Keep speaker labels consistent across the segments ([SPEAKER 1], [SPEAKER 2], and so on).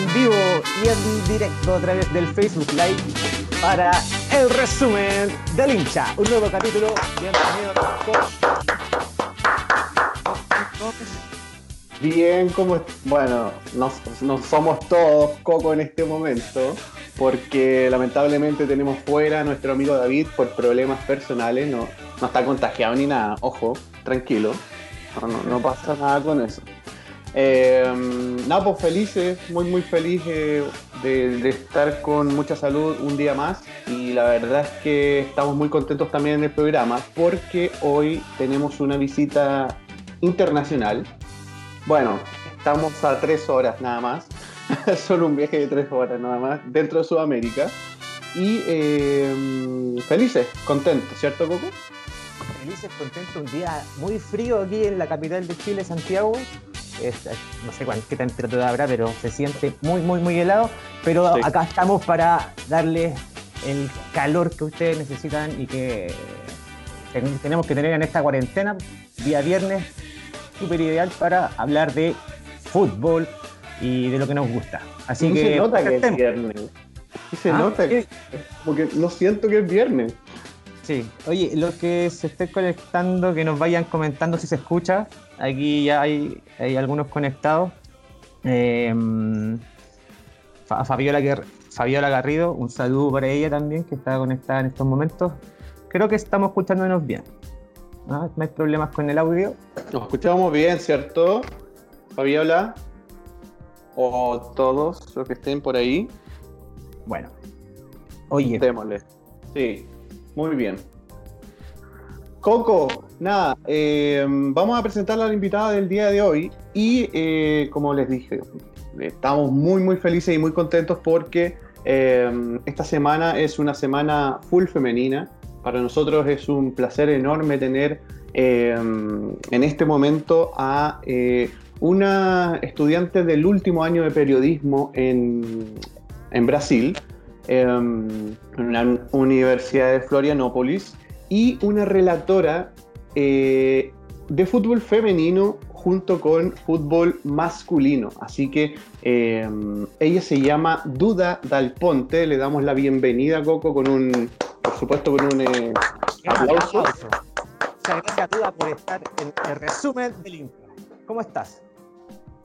[SPEAKER 1] en vivo y en directo a través del Facebook Live para el resumen del hincha. Un nuevo capítulo. Bienvenido,
[SPEAKER 2] Bien, como bueno, no, somos todos Coco en este momento, porque lamentablemente tenemos fuera a nuestro amigo David por problemas personales, no, no está contagiado ni nada, ojo, tranquilo, no pasa nada con eso. Eh, pues felices, muy muy feliz de, estar con mucha salud un día más y la verdad es que estamos muy contentos también en el programa porque hoy tenemos una visita internacional. Bueno, estamos a tres horas nada más, solo un viaje de tres horas nada más dentro de Sudamérica y eh, felices, contentos, ¿cierto Coco?
[SPEAKER 1] Felices, contentos, un día muy frío aquí en la capital de Chile, Santiago no sé qué temperatura habrá, pero se siente muy, muy, muy helado. Pero acá estamos para darles el calor que ustedes necesitan y que tenemos que tener en esta cuarentena, día viernes, súper ideal para hablar de fútbol y de lo que nos gusta. Así que.
[SPEAKER 2] Se nota que es viernes. se ¿Ah? nota que. Porque no siento que es viernes.
[SPEAKER 1] Sí. Oye, los que se estén conectando, que nos vayan comentando si se escucha. Aquí ya hay, hay algunos conectados. Eh, a Fabiola, Fabiola Garrido, un saludo para ella también, que está conectada en estos momentos. Creo que estamos escuchándonos bien. ¿No? hay problemas con el audio.
[SPEAKER 2] Nos escuchamos bien, ¿cierto? Fabiola. O todos los que estén por ahí.
[SPEAKER 1] Bueno. Oye.
[SPEAKER 2] Démosle. Sí, muy bien. Coco, nada, eh, vamos a presentar a la invitada del día de hoy y eh, como les dije, estamos muy muy felices y muy contentos porque eh, esta semana es una semana full femenina. Para nosotros es un placer enorme tener en este momento a una estudiante del último año de periodismo en, en Brasil, en la Universidad de Florianópolis y una relatora eh, de fútbol femenino junto con fútbol masculino. Así que eh, ella se llama Duda Dal Ponte. Le damos la bienvenida, Coco, con un, por supuesto, con un eh, aplauso.
[SPEAKER 1] Muchas gracias, Duda, por estar en el resumen del Inter. ¿Cómo estás?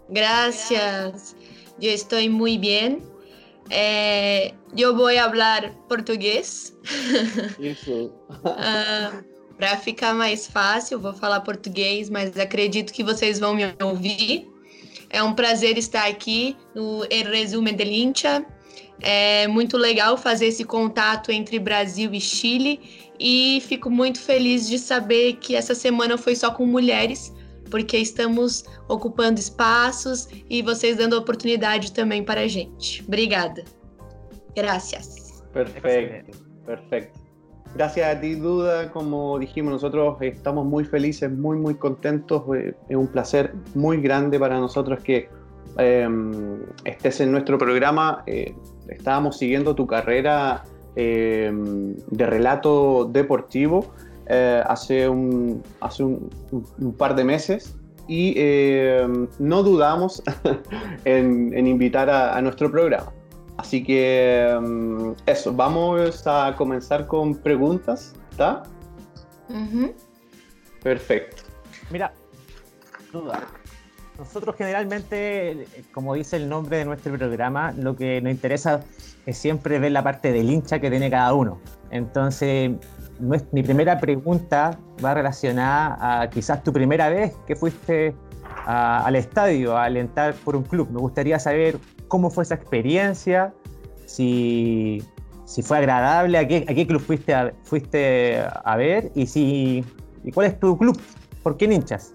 [SPEAKER 3] Gracias. Yo estoy muy bien. É, eu vou falar português.
[SPEAKER 2] Isso.
[SPEAKER 3] uh, Para ficar mais fácil, vou falar português, mas acredito que vocês vão me ouvir. É um prazer estar aqui no El Resume del Hincha. É muito legal fazer esse contato entre Brasil e Chile e fico muito feliz de saber que essa semana foi só com mulheres, porque estamos ocupando espaços e vocês dando oportunidade também para a gente. Obrigada. Gracias.
[SPEAKER 2] Perfecto, perfecto. Gracias a ti, Duda. Como dijimos, nosotros estamos muy felices, muy, muy contentos. Eh, es un placer muy grande para nosotros que eh, estés en nuestro programa. Eh, estábamos siguiendo tu carrera de relato deportivo hace, un, hace un, par de meses y no dudamos en, invitar a nuestro programa. Así que mm, eso, vamos a comenzar con preguntas, ¿está? Perfecto.
[SPEAKER 1] Mira, duda. Nosotros generalmente, como dice el nombre de nuestro programa, lo que nos interesa es siempre ver la parte del hincha que tiene cada uno. Entonces, mi primera pregunta va relacionada a quizás tu primera vez que fuiste al estadio a alentar por un club. Me gustaría saber cómo fue esa experiencia, si, fue agradable, a qué, a qué club fuiste a, fuiste a ver y, si, y cuál es tu club, por qué hinchas.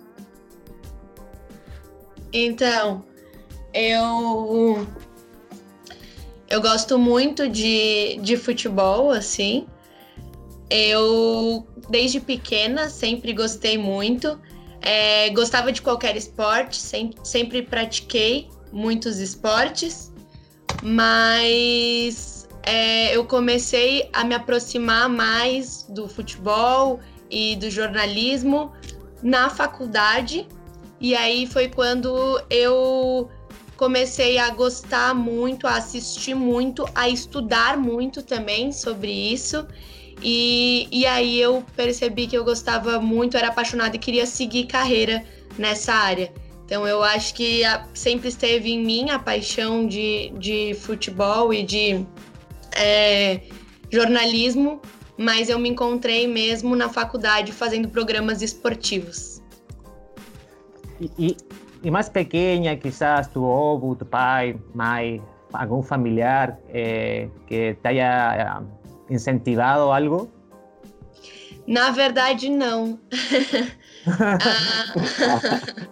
[SPEAKER 3] Então, eu eu gosto muito de, de futebol, assim. Eu, desde pequena, sempre gostei muito. É, gostava de qualquer esporte, sempre, sempre pratiquei muitos esportes, mas é, eu comecei a me aproximar mais do futebol e do jornalismo na faculdade, e aí foi quando eu comecei a gostar muito, a assistir muito, a estudar muito também sobre isso. E, e aí eu percebi que eu gostava muito, era apaixonada e queria seguir carreira nessa área. Então eu acho que a, sempre esteve em mim a paixão de, de futebol e de é, jornalismo, mas eu me encontrei mesmo na faculdade fazendo programas esportivos.
[SPEAKER 1] E, e, e mais pequena, quizás tu avô, tu pai, mãe, algum familiar eh, que te incentivado algo?
[SPEAKER 3] Na verdade, não.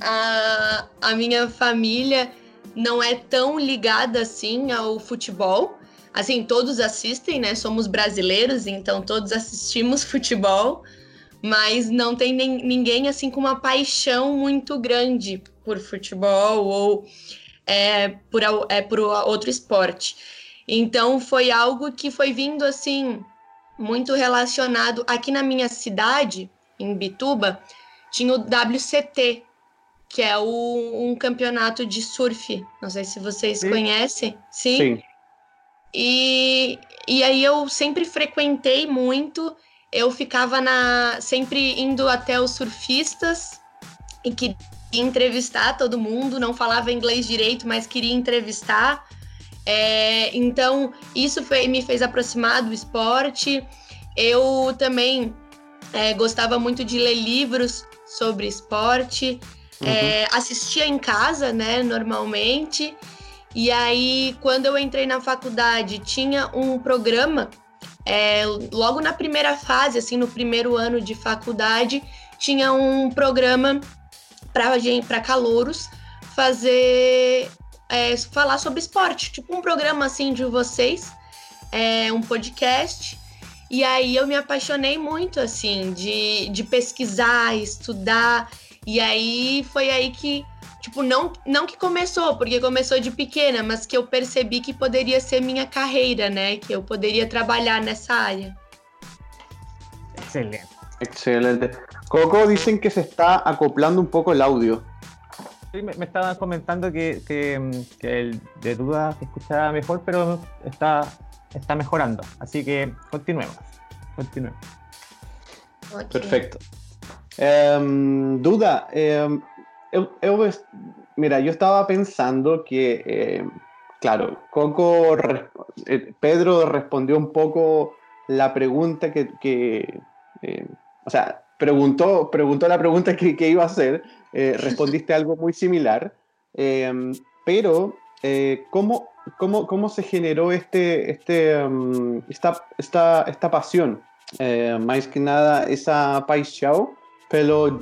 [SPEAKER 3] a, a, minha família não é tão ligada assim ao futebol. Assim, todos assistem, né? Somos brasileiros, então todos assistimos futebol, mas não tem nem, ninguém assim com uma paixão muito grande por futebol ou é, por, é, por outro esporte. Então foi algo que foi vindo assim muito relacionado aqui na minha cidade, em Bituba, tinha o WCT, que é o, um campeonato de surf. Não sei se vocês Sim. conhecem. Sim. Sim. E, e aí eu sempre frequentei muito, eu ficava na sempre indo até os surfistas e queria entrevistar todo mundo, não falava inglês direito, mas queria entrevistar. É, então, isso foi, me fez aproximar do esporte. Eu também é, gostava muito de ler livros sobre esporte, uhum. é, assistia em casa, né, normalmente. E aí, quando eu entrei na faculdade, tinha um programa, é, logo na primeira fase, assim, no primeiro ano de faculdade, tinha um programa para calouros fazer é, falar sobre esporte, tipo um programa assim de vocês, é, um podcast. E aí eu me apaixonei muito, assim, de, de pesquisar, estudar. E aí foi aí que, tipo, não, não que começou, porque começou de pequena, mas que eu percebi que poderia ser minha carreira, né? Que eu poderia trabalhar nessa área.
[SPEAKER 2] Excelente. Excelente. Coco, dicen que se está acoplando un poco el audio.
[SPEAKER 1] Sí, me, me estaban comentando que, que, que, el de duda se escuchaba mejor, pero está, está mejorando. Así que continuemos. Continuemos.
[SPEAKER 2] Okay. Perfecto. Um, duda, um, eu, eu, mira, yo estaba pensando que, eh, claro, Coco, eh, Pedro respondió un poco la pregunta que, que eh, o sea, preguntó, preguntó la pregunta que, que iba a hacer, eh, respondiste algo muy similar, em, pero eh, ¿cómo, cómo, cómo, se generó este, este, um, esta, esta, esta, pasión? Eh, más que nada esa paixão pero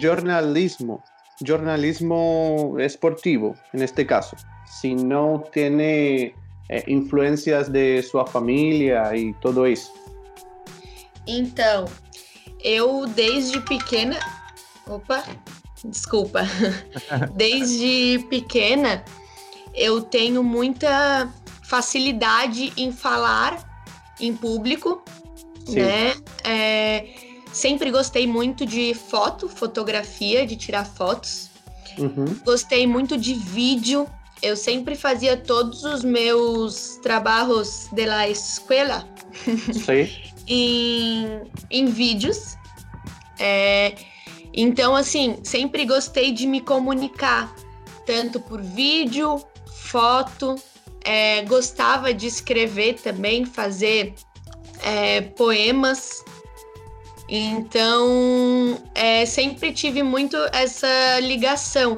[SPEAKER 2] jornalismo, jornalismo esportivo en este caso, si no tiene influencias de su familia y todo eso.
[SPEAKER 3] Então, eu desde pequena. Opa, desculpa. Desde pequena, eu tenho muita facilidade em falar em público, Sim. né? É, sempre gostei muito de foto, fotografia, de tirar fotos. Uhum. Gostei muito de vídeo. Eu sempre fazia todos os meus trabalhos de la escola em, em vídeos. É, então, assim, sempre gostei de me comunicar, tanto por vídeo, foto, é, gostava de escrever também, fazer é, poemas. Então, é, sempre tive muito essa ligação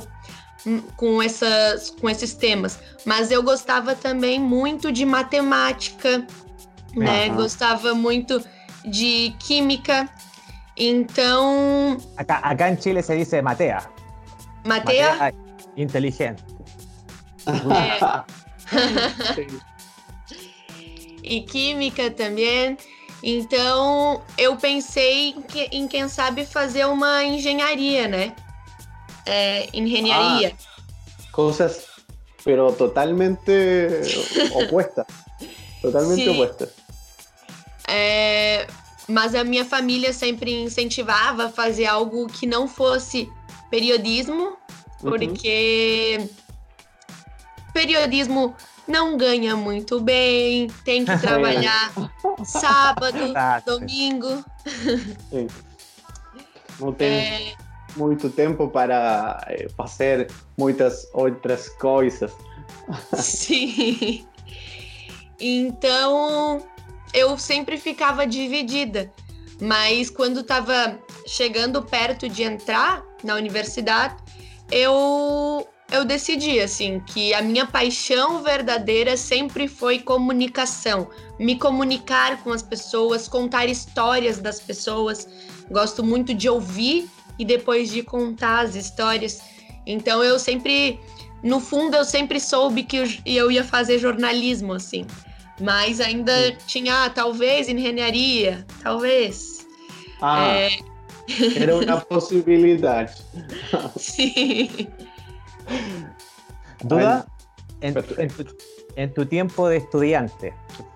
[SPEAKER 3] com, essas, com esses temas. Mas eu gostava também muito de matemática, né? Gostava muito de química. Então.
[SPEAKER 1] Acá, acá en Chile se dice Matea.
[SPEAKER 3] Matea. Matea
[SPEAKER 1] inteligente.
[SPEAKER 3] É. e química também. Então, eu pensei em, que, em quem sabe fazer uma engenharia, né? É, engenharia. Ah,
[SPEAKER 2] coisas, pero totalmente opuestas. Totalmente opuestas.
[SPEAKER 3] É, mas a minha família sempre incentivava a fazer algo que não fosse periodismo, porque uhum. periodismo não ganha muito bem, tem que trabalhar sábado, domingo.
[SPEAKER 2] Sim. Não tem é... muito tempo para eh, fazer muitas outras coisas.
[SPEAKER 3] Sim. Então, eu sempre ficava dividida. Mas quando estava chegando perto de entrar na universidade, eu eu decidi assim que a minha paixão verdadeira sempre foi comunicação, me comunicar com as pessoas, contar histórias das pessoas. Gosto muito de ouvir e depois de contar as histórias. Então eu sempre, no fundo, eu sempre soube que eu ia fazer jornalismo assim. Mas ainda Sim. tinha, ah, talvez engenharia, talvez.
[SPEAKER 2] Ah, é... era uma possibilidade.
[SPEAKER 3] Sim.
[SPEAKER 1] Duda, en, en, tu, en, tu, tiempo de estudiante,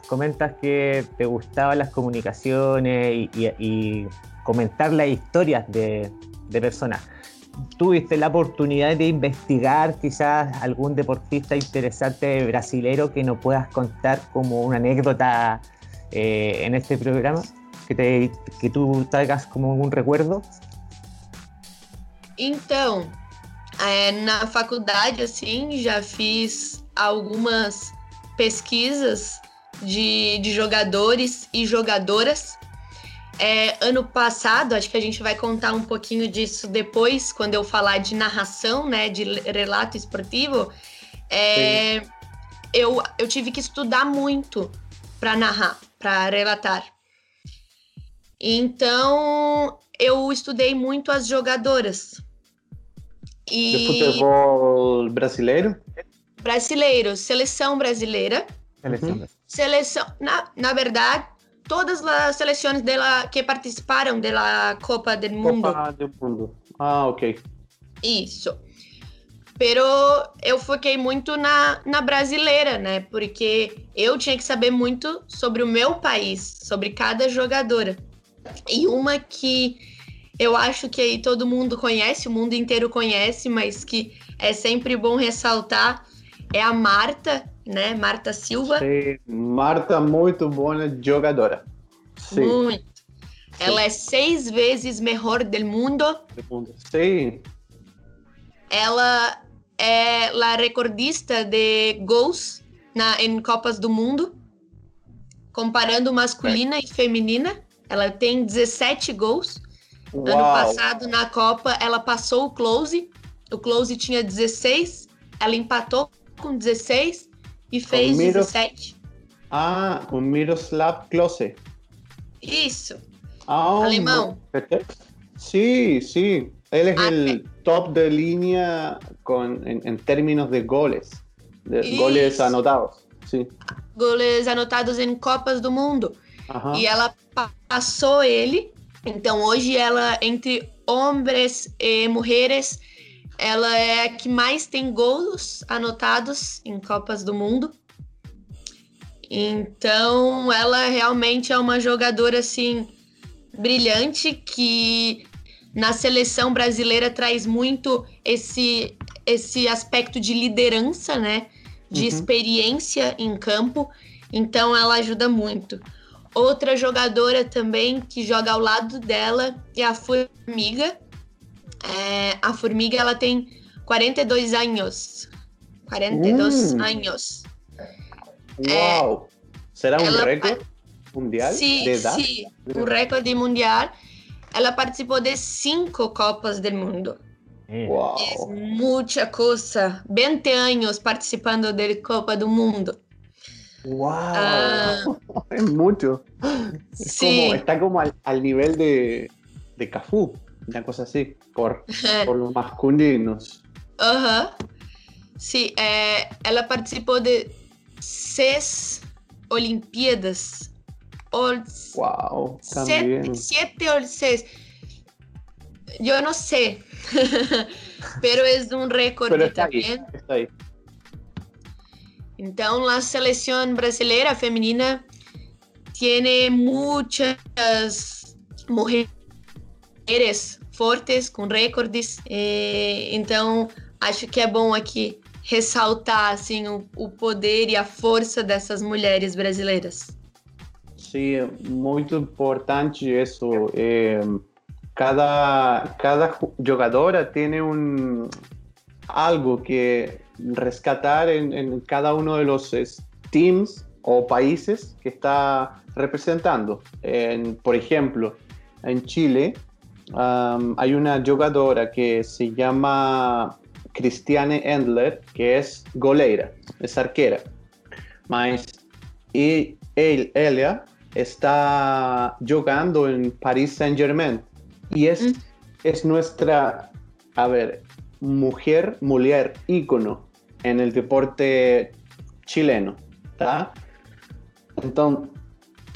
[SPEAKER 1] comentas que te gustaban las comunicaciones y, y, y comentar las historias de, de, personas. ¿Tuviste la oportunidad de investigar quizás algún deportista interesante brasilero que nos puedas contar como una anécdota eh, en este programa? Que, te, que tú traigas como un recuerdo?
[SPEAKER 3] Então, É, na faculdade, assim, já fiz algumas pesquisas de, de jogadores e jogadoras. É, ano passado, acho que a gente vai contar um pouquinho disso depois, quando eu falar de narração, né, de relato esportivo. É, eu, eu tive que estudar muito para narrar, para relatar. Então, eu estudei muito as jogadoras,
[SPEAKER 2] e... De futebol brasileiro?
[SPEAKER 3] Brasileiro, seleção brasileira. Seleção, uhum. seleção na, na verdade, todas as seleções dela que participaram da Copa do Mundo.
[SPEAKER 2] Copa do Mundo. Ah, ok.
[SPEAKER 3] Isso. Pero eu foquei muito na, na brasileira, né? Porque eu tinha que saber muito sobre o meu país, sobre cada jogadora. E uma que eu acho que aí todo mundo conhece, o mundo inteiro conhece, mas que é sempre bom ressaltar, é a Marta, né? Marta Silva.
[SPEAKER 2] Sim, Marta, muito boa jogadora.
[SPEAKER 3] Sim. Muito. Ela é seis vezes melhor do mundo.
[SPEAKER 2] Sim.
[SPEAKER 3] Ela é a recordista de gols na, em Copas do Mundo, comparando masculina é. e feminina. Ela tem 17 gols. Uau. Ano passado, na Copa, ela passou o Close. O Close tinha 16, ela empatou com 16 e fez Miros... 17.
[SPEAKER 2] Ah, com Miroslav Klose.
[SPEAKER 3] Isso.
[SPEAKER 2] Ah,
[SPEAKER 3] Alemão.
[SPEAKER 2] Sí, sí. Él es ah, el é. top de línea con, en, en términos de goles. De goles anotados. Sí.
[SPEAKER 3] Goles anotados em Copas do Mundo. E ela passou ele então, hoje ela, entre homens e mulheres, ela é a que mais tem gols anotados em Copas do Mundo. Então, ela realmente é uma jogadora assim brilhante que na seleção brasileira traz muito esse esse aspecto de liderança, né? De uhum. experiência em campo. Então, ela ajuda muito. Outra jogadora também que joga ao lado dela é a Formiga. É, a Formiga ela tem 42 anos. 42 hum. anos.
[SPEAKER 2] Uau! É, Será um recorde mundial sim, de idade?
[SPEAKER 3] Sim, um recorde mundial. Ela participou de cinco Copas do Mundo.
[SPEAKER 2] Uau!
[SPEAKER 3] É muita coisa. 20 anos participando da Copa do Mundo.
[SPEAKER 2] ¡Wow! Ah. es mucho. Es como, está como al, al nivel de, de, Cafú, una cosa así, por, por los masculinos.
[SPEAKER 3] Uh -huh. Sim, é, ela participou de seis Olimpíadas.
[SPEAKER 2] Uau,
[SPEAKER 3] sete, sete ou seis. Eu não sei. pero es un récord pero está también. Ahí, está ahí. Então, a seleção brasileira feminina tem muitas mulheres fortes com recordes. Eh, então, acho que é bom aqui ressaltar assim o, o poder e a força dessas mulheres brasileiras.
[SPEAKER 2] Sim, muito importante isso. É, cada, cada jogadora tem um algo que rescatar en, en cada uno de los teams o países que está representando. En, por ejemplo, en Chile um, hay una jugadora que se llama Cristiane Endler, que es goleira, es arquera. Mas y él, ella está jugando en Paris Saint Germain y es, mm. es nuestra, a ver, mujer, mujer ícono en el deporte chileno, ¿tá? Entonces,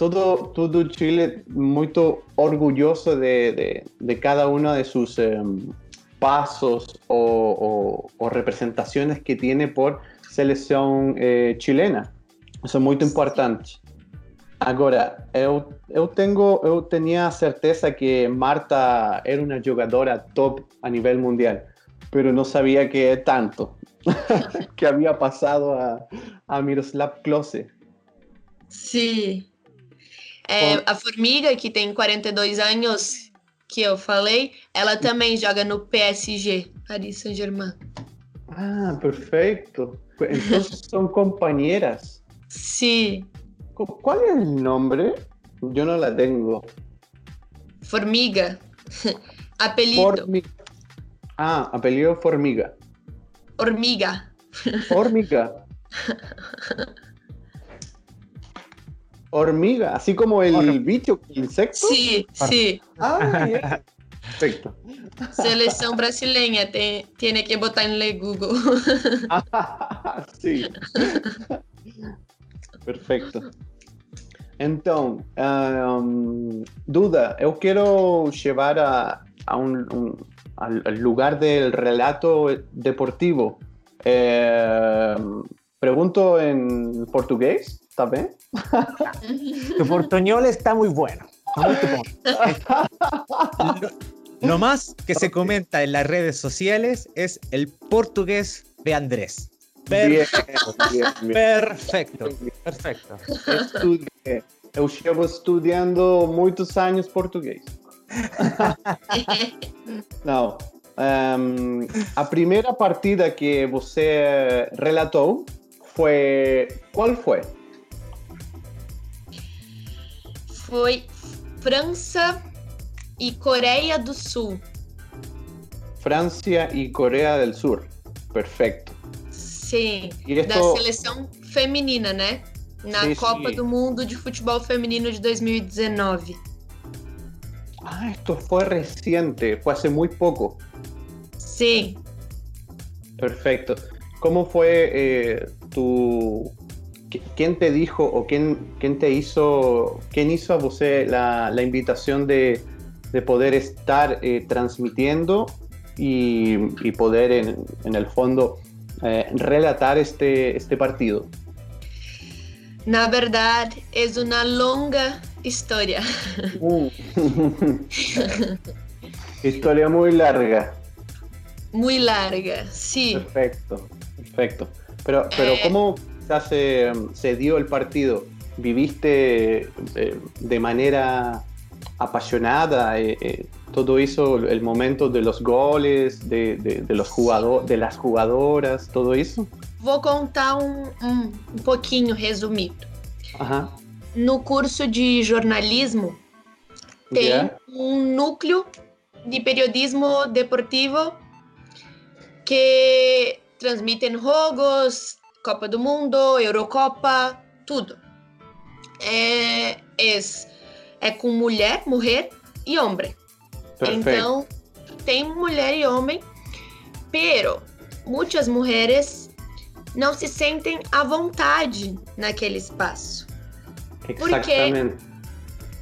[SPEAKER 2] todo, todo Chile muy orgulloso de, de, de cada uno de sus um, pasos o, o, o, representaciones que tiene por selección eh, chilena. Isso é muito importante. Agora, eu, eu, tenho, eu tinha certeza que Marta era uma jogadora top a nível mundial, mas não sabia que tanto que havia passado a, a Miroslav Klose.
[SPEAKER 3] Sim. É, a Formiga, que tem 42 anos, que eu falei, ela também joga no PSG, Paris Saint-Germain.
[SPEAKER 2] Ah, perfeito. Então são companheiras.
[SPEAKER 3] Sí.
[SPEAKER 2] ¿Cuál es el nombre? Yo no la tengo.
[SPEAKER 3] Formiga. apellido.
[SPEAKER 2] Ah, apellido Formiga.
[SPEAKER 3] Hormiga.
[SPEAKER 2] Hormiga. Hormiga, así como el bicho, el insecto.
[SPEAKER 3] Sí, sí.
[SPEAKER 2] Ah, Perfecto.
[SPEAKER 3] Selección brasileña, tiene que botar en Google.
[SPEAKER 2] sí. Perfeito. Então, um, Duda, eu quero chegar a, a um, um, al, lugar del relato deportivo. Eh, pergunto em português, tá bem?
[SPEAKER 1] Tu portuñol está muy bueno. Lo más que se comenta en las redes sociales es el portugués de Andrés. Perfecto. Perfecto. Perfecto.
[SPEAKER 2] Estudei. Eu llevo estudiando muitos anos português. Não. Um, a primeira partida que você relatou foi. Qual foi?
[SPEAKER 3] Foi França e Coreia do Sul.
[SPEAKER 2] França e Coreia do Sul. Perfeito.
[SPEAKER 3] Sim, da seleção feminina, né? Na sim, Copa sim. do Mundo de Futebol Feminino de 2019.
[SPEAKER 2] Ah, esto fue reciente, fue hace muy poco.
[SPEAKER 3] Sí.
[SPEAKER 2] Perfecto. ¿Cómo fue eh, tu... ¿Quién te dijo o quién, quién te hizo, quién hizo a você la, la invitación de, de, poder estar eh, transmitiendo y, y poder en, en, el fondo eh, relatar este, este partido?
[SPEAKER 3] Na verdade, é uma longa história.
[SPEAKER 2] Uh. historia muy larga.
[SPEAKER 3] Muy larga, sí.
[SPEAKER 2] Perfecto, perfecto. Pero, pero eh, ¿cómo se, se dio el partido? ¿Viviste eh, de manera apasionada eh, eh, todo eso, el momento de los goles, de, de, de los jugadores, de las jugadoras, todo eso?
[SPEAKER 3] Vou contar um, um, um pouquinho resumido.
[SPEAKER 2] Uhum.
[SPEAKER 3] No curso de jornalismo, tem yeah. um núcleo de periodismo deportivo que transmitem jogos, Copa do Mundo, Eurocopa, tudo. É, é, é com mulher, mulher e homem.
[SPEAKER 2] Perfeito.
[SPEAKER 3] Então, tem mulher e homem, pero muitas mulheres não se sentem à vontade naquele espaço.
[SPEAKER 2] Exatamente.
[SPEAKER 3] Porque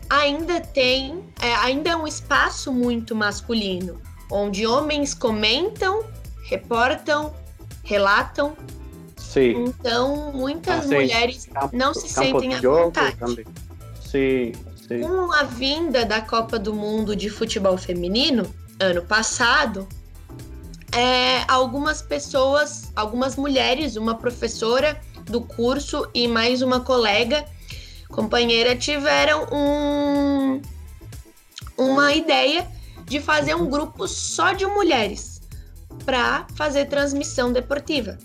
[SPEAKER 3] ainda tem, é, ainda é um espaço muito masculino, onde homens comentam, reportam, relatam. Então, muitas ah, mulheres campo, não se sentem à vontade.
[SPEAKER 2] Sim, sim.
[SPEAKER 3] Com a vinda da Copa do Mundo de Futebol Feminino, ano passado, é, algumas pessoas, algumas mulheres, uma professora do curso e mais uma colega, companheira, tiveram um, uma ideia de fazer um grupo só de mulheres para fazer transmissão deportiva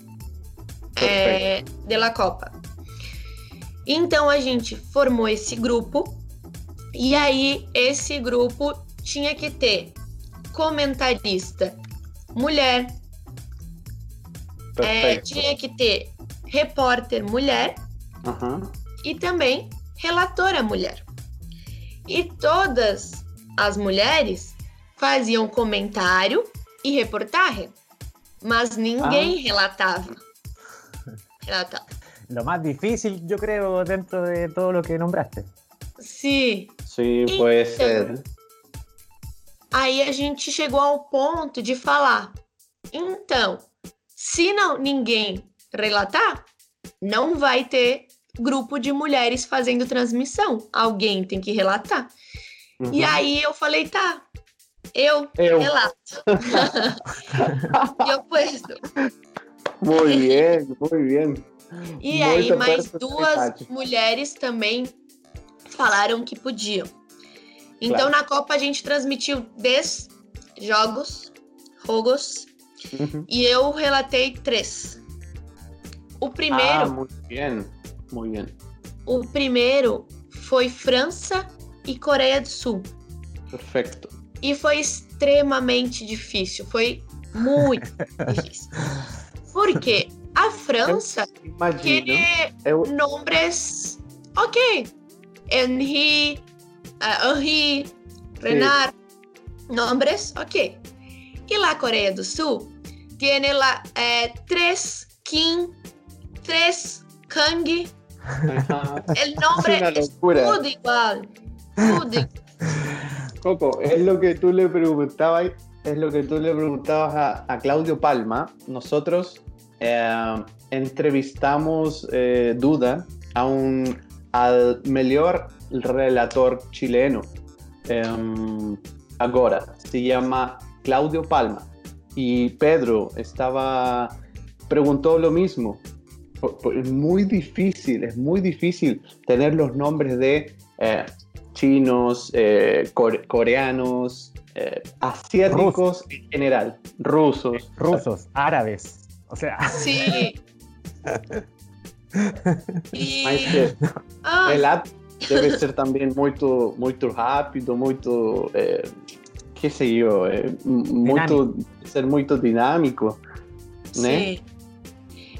[SPEAKER 3] é, de la Copa. Então a gente formou esse grupo e aí esse grupo tinha que ter comentarista mulher, é, tinha que ter repórter mulher
[SPEAKER 2] Uhum.
[SPEAKER 3] e também relatora mulher. E todas as mulheres faziam comentário e reportagem, mas ninguém relatava. Relatava.
[SPEAKER 1] Lo más difícil, yo creo, dentro de todo lo que nombraste.
[SPEAKER 3] Sim.
[SPEAKER 2] Sí, puede ser.
[SPEAKER 3] Aí a gente chegou ao ponto de falar: então, se não ninguém relatar, não vai ter grupo de mulheres fazendo transmissão. Alguém tem que relatar.
[SPEAKER 2] Uhum.
[SPEAKER 3] E aí eu falei, tá, eu,
[SPEAKER 2] Eu.
[SPEAKER 3] relato. e eu puesto.
[SPEAKER 2] Muy bien, muy bien.
[SPEAKER 3] E
[SPEAKER 2] Muita
[SPEAKER 3] aí mais duas mulheres também falaram que podiam. Então
[SPEAKER 2] Claro.
[SPEAKER 3] na Copa a gente transmitiu 10 jogos, jogos,
[SPEAKER 2] Uhum.
[SPEAKER 3] e eu relatei três. O
[SPEAKER 2] Ah,
[SPEAKER 3] primeiro,
[SPEAKER 2] muy bien, muy bien.
[SPEAKER 3] o primeiro foi França e Coreia do Sul.
[SPEAKER 2] Perfecto.
[SPEAKER 3] E foi extremamente difícil, foi muito difícil. Porque a França tiene
[SPEAKER 2] Eu,
[SPEAKER 3] nombres, ok, Henri, ah, Henri, Renard, nombres, ok. E la Coreia do Sul tiene la, eh, tres Kim, tres Kang, el nombre
[SPEAKER 2] Es
[SPEAKER 3] es tudo igual, tudo igual.
[SPEAKER 2] Coco, es lo que tú le preguntabas, es lo que tú le preguntabas a, a Claudio Palma. Nosotros eh, entrevistamos eh, Duda a un, al mejor relator chileno. Em, ahora se llama Claudio Palma y Pedro estaba preguntó lo mismo. Es muy difícil, es muy difícil tener los nombres de eh, chinos, eh, core- coreanos, eh, asiáticos en general, rusos.
[SPEAKER 1] Rusos, árabes. O sea,
[SPEAKER 3] Sí. E,
[SPEAKER 2] Mas eh,
[SPEAKER 3] ah,
[SPEAKER 2] relato debe ser también muito, muito rápido, muito, eh, sé yo, eh, m- muito, ser muito dinâmico, né?
[SPEAKER 3] Sim.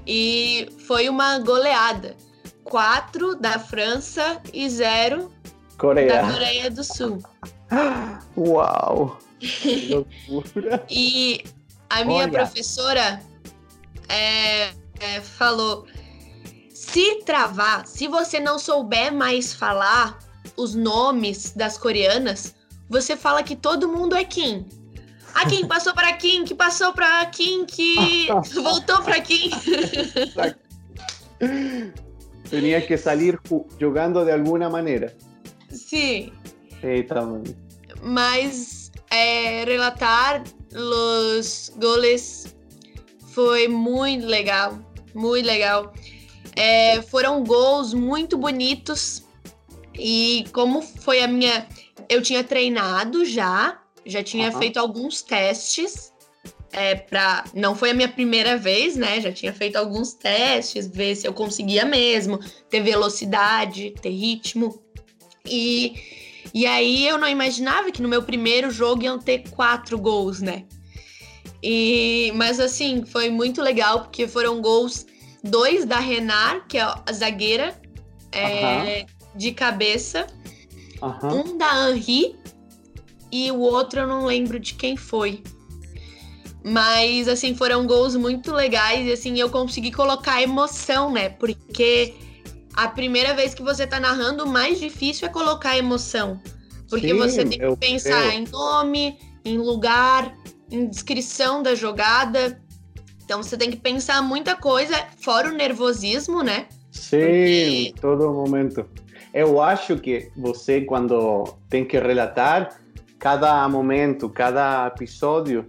[SPEAKER 3] E foi uma goleada. Quatro da França e zero da
[SPEAKER 2] Coreia.
[SPEAKER 3] Coreia do Sul.
[SPEAKER 2] Uau! Que loucura!
[SPEAKER 3] E a minha
[SPEAKER 1] Olha.
[SPEAKER 3] professora é, é, falou: se travar, se você não souber mais falar os nomes das coreanas, você fala que todo mundo é Kim. A Kim passou para Kim, que passou para Kim, que voltou para Kim.
[SPEAKER 2] Tenía que salir ju- jugando de alguna manera.
[SPEAKER 3] Sim.
[SPEAKER 2] Eita, mano.
[SPEAKER 3] mas é, relatar os goles foi muito legal, muito legal. É, foram gols muito bonitos e como foi a minha, eu tinha treinado já, já tinha
[SPEAKER 2] Aham.
[SPEAKER 3] feito alguns testes. É, pra, não foi a minha primeira vez, né? Já tinha feito alguns testes, ver se eu conseguia mesmo ter velocidade, ter ritmo. E e aí eu não imaginava que no meu primeiro jogo iam ter quatro gols, né? E, mas assim, foi muito legal, porque foram gols, dois da Renar, que é a zagueira, é, de cabeça,
[SPEAKER 2] Ajá.
[SPEAKER 3] um da Henri e o outro eu não lembro de quem foi. Mas assim, foram gols muito legais e assim, eu consegui colocar emoção, né? Porque a primeira vez que você tá narrando, o mais difícil é colocar emoção. Porque
[SPEAKER 2] Sim,
[SPEAKER 3] você tem que
[SPEAKER 2] eu-
[SPEAKER 3] pensar
[SPEAKER 2] eu-
[SPEAKER 3] em nome, em lugar, descrição da jogada. Então você tem que pensar muita coisa, fora o nervosismo, né?
[SPEAKER 2] Sim,
[SPEAKER 3] Porque-
[SPEAKER 2] todo momento. Eu acho que você, quando tem que relatar, cada momento, cada episódio,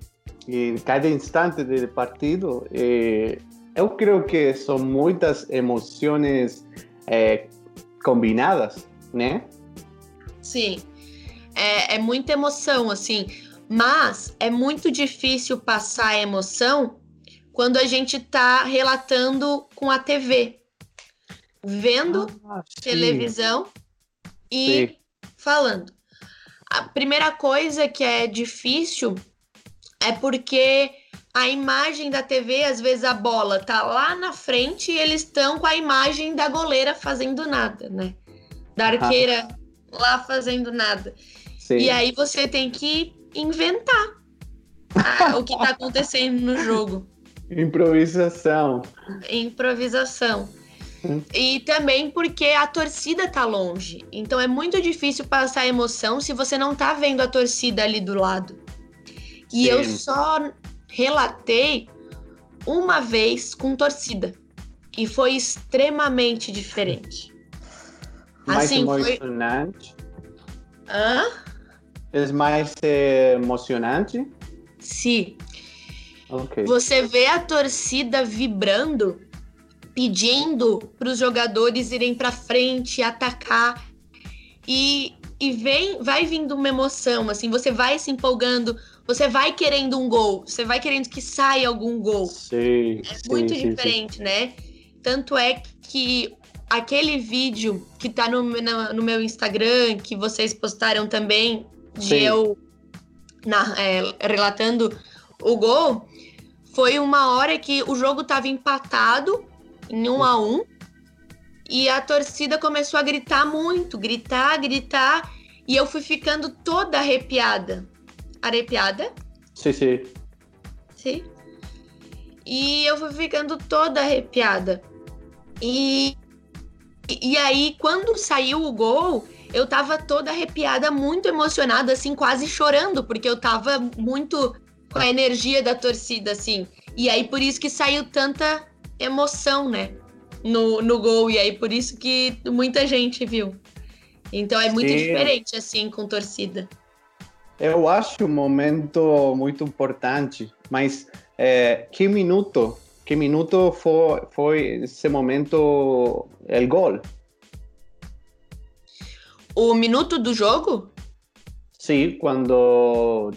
[SPEAKER 2] em cada instante do partido, eh, eu creio que são muitas emoções eh, combinadas, né?
[SPEAKER 3] Sim, é, é muita emoção, assim, mas é muito difícil passar a emoção quando a gente está relatando com a TV, vendo ah, televisão e sim. falando. A primeira coisa que é difícil é porque a imagem da TV, às vezes a bola tá lá na frente e eles estão com a imagem da goleira fazendo nada, né? Da arqueira ah. lá fazendo nada. Sim. E aí você tem que inventar o que tá acontecendo no jogo.
[SPEAKER 2] Improvisação.
[SPEAKER 3] Improvisação. Hum. E também porque a torcida tá longe. Então é muito difícil passar emoção se você não tá vendo a torcida ali do lado. E Sim. eu só relatei uma vez com torcida. E foi extremamente diferente.
[SPEAKER 2] Mais assim, emocionante?
[SPEAKER 3] Foi... Hã?
[SPEAKER 2] É mais eh, emocionante?
[SPEAKER 3] Sim. Okay. Você vê a torcida vibrando, pedindo para os jogadores irem para frente, atacar. E, e vem, vai vindo uma emoção, assim, você vai se empolgando, você vai querendo um gol, você vai querendo que saia algum gol.
[SPEAKER 2] Sim,
[SPEAKER 3] é
[SPEAKER 2] sim,
[SPEAKER 3] muito
[SPEAKER 2] sim,
[SPEAKER 3] diferente, sim. né? Tanto é que aquele vídeo que tá no, no, no, meu Instagram, que vocês postaram também, de eu na, é, relatando o gol, foi uma hora que o jogo tava empatado em um a um e a torcida começou a gritar muito, gritar, gritar, e eu fui ficando toda arrepiada arrepiada.
[SPEAKER 2] Sim, sim.
[SPEAKER 3] Sim. E eu fui ficando toda arrepiada. E, e aí, quando saiu o gol, eu tava toda arrepiada, muito emocionada, assim, quase chorando, porque eu tava muito com a energia da torcida, assim. E aí, por isso que saiu tanta emoção, né? No, no gol. E aí, por isso que muita gente viu. Então, é muito Sim. diferente, assim, com torcida.
[SPEAKER 2] Eu acho um momento muito importante, mas é, que minuto, que minuto foi, foi esse momento, o gol?
[SPEAKER 3] O minuto do jogo?
[SPEAKER 2] Sim, quando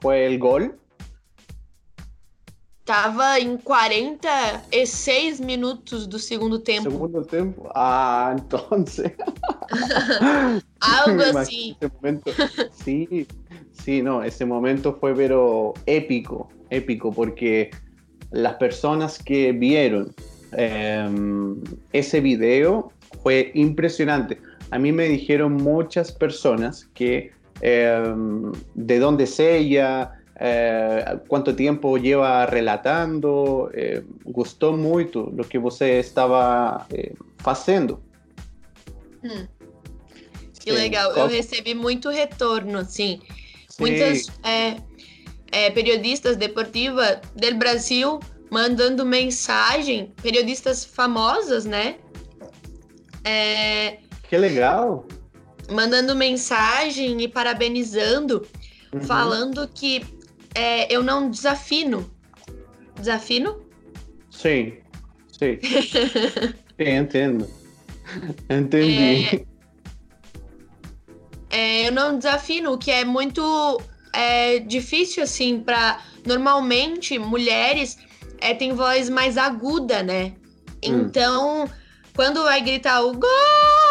[SPEAKER 2] foi o gol.
[SPEAKER 3] Tava em 46 minutos do segundo tempo.
[SPEAKER 2] Segundo tempo? Ah, então.
[SPEAKER 3] Algo assim.
[SPEAKER 2] Momento, sí, sí, no, ese momento fue pero épico, épico, porque las personas que vieron eh, ese video fue impresionante. A mí me dijeron muchas personas que eh, de dónde es ella, eh, quanto tempo lleva relatando. Eh, gostou muito do que você estava eh, fazendo.
[SPEAKER 3] Hum. Que Sim. legal. Eu recebi muito retorno, assim. Sim. Muitas é, é, periodistas deportivas do Brasil mandando mensagem, periodistas famosas, né? É,
[SPEAKER 2] que legal!
[SPEAKER 3] Mandando mensagem e parabenizando, uhum. falando que é, eu não desafino. Desafino?
[SPEAKER 2] Sim, sim. sim, entendo. Entendi.
[SPEAKER 3] É, é, eu não desafino, o que é muito é, difícil, assim, para Normalmente, mulheres é, têm voz mais aguda, né? Hum. Então, quando vai gritar o gol,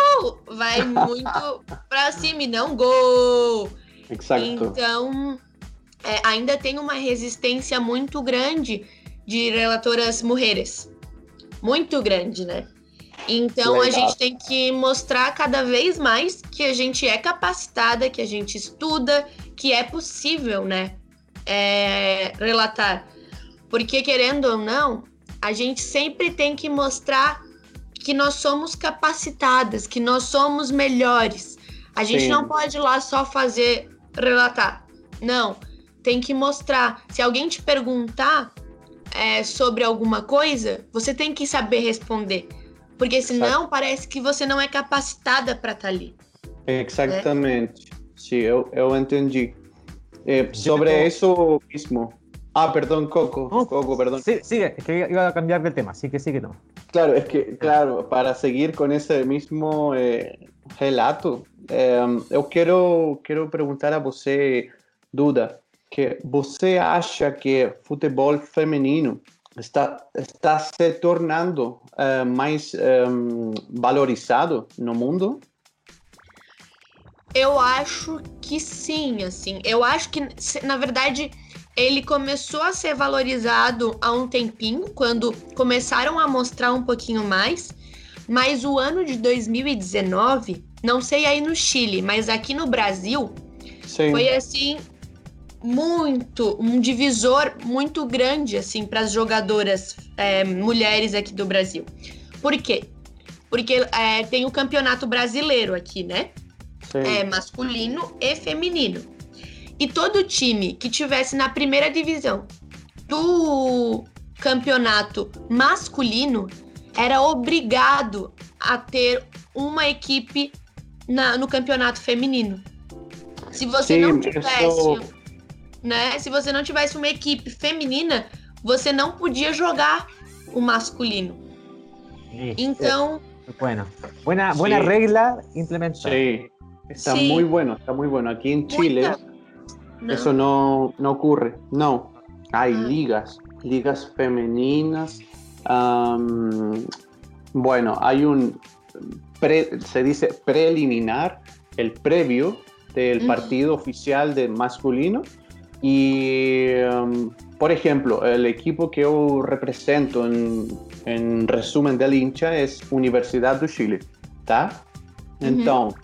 [SPEAKER 3] vai muito pra cima e não gol. Então, é, ainda tem uma resistência muito grande de relatoras mulheres. Muito grande, né? Então Legal. a gente tem que mostrar cada vez mais que a gente é capacitada, que a gente estuda, que é possível, né? É, relatar. Porque, querendo ou não, a gente sempre tem que mostrar que nós somos capacitadas, que nós somos melhores. A gente Sim. não pode ir lá só fazer relatar. Não tem que mostrar. Se alguém te perguntar é, sobre alguma coisa, você tem que saber responder. Porque senão parece que você não é capacitada para estar tá ali.
[SPEAKER 2] Exatamente. Né? Sim, eu, eu entendi. É, sobre isso mesmo, Ah, perdón, Coco. Coco, perdón.
[SPEAKER 1] Sí, sigue, es que iba a cambiar de tema, así que sigue no.
[SPEAKER 2] Claro, es que, claro, para seguir con ese mismo eh, relato, eh, eu quero, quero perguntar a você, Duda, que você acha que futebol feminino está, está se tornando uh, mais valorizado no mundo?
[SPEAKER 3] Eu acho que sim, assim. Eu acho que, na verdade, ele começou a ser valorizado há um tempinho, quando começaram a mostrar um pouquinho mais. Mas o ano de 2019, não sei aí no Chile, mas aqui no Brasil, Sim. foi assim muito um divisor muito grande assim para as jogadoras é, mulheres aqui do Brasil. Por quê? Porque é, tem o campeonato brasileiro aqui, né? É, masculino e feminino. E todo time que tivesse na primeira divisão do campeonato masculino era obrigado a ter uma equipe na, no campeonato feminino. Se você Sim, não tivesse, né? Se você não tivesse uma equipe feminina, você não podia jogar o masculino. Então,
[SPEAKER 1] bueno, buena, buena sí. regla implementada.
[SPEAKER 2] Sí, está sí. muy bueno, está muy bueno. Aquí en Chile no. eso no, no ocurre. No, hay ah. ligas, ligas femeninas. Um, bueno, hay un, pre, se dice preliminar, el previo del partido oficial de masculino. Y, um, por ejemplo, el equipo que yo represento en, en resumen del hincha es Universidad de Chile, ¿está? Entonces,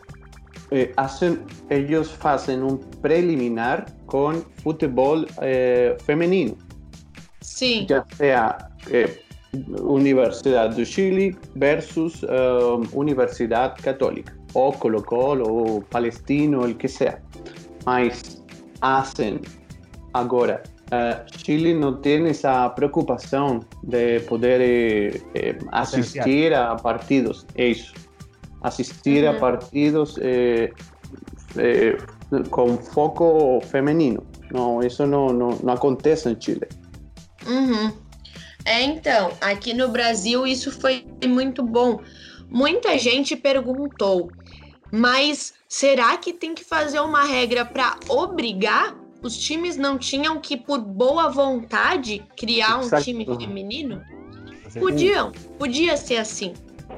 [SPEAKER 2] eh, hacen, ellos hacen un preliminar con fútbol eh, femenino.
[SPEAKER 3] Sí.
[SPEAKER 2] Ya sea eh, Universidad de Chile versus um, Universidad Católica, o Colo Colo, o Palestino, el que sea. Mas hacen ahora. Uh, Chile no tiene esa preocupación de poder eh, eh, asistir a partidos, eso, asistir uh -huh. a partidos eh, con foco femenino. No, eso no, no, no acontece en Chile.
[SPEAKER 3] Uhum. É, então, aqui no Brasil isso foi muito bom. Muita gente perguntou, mas será que tem que fazer uma regra para obrigar? Os times não tinham que, por boa vontade, criar um time feminino? Podiam, podia ser assim,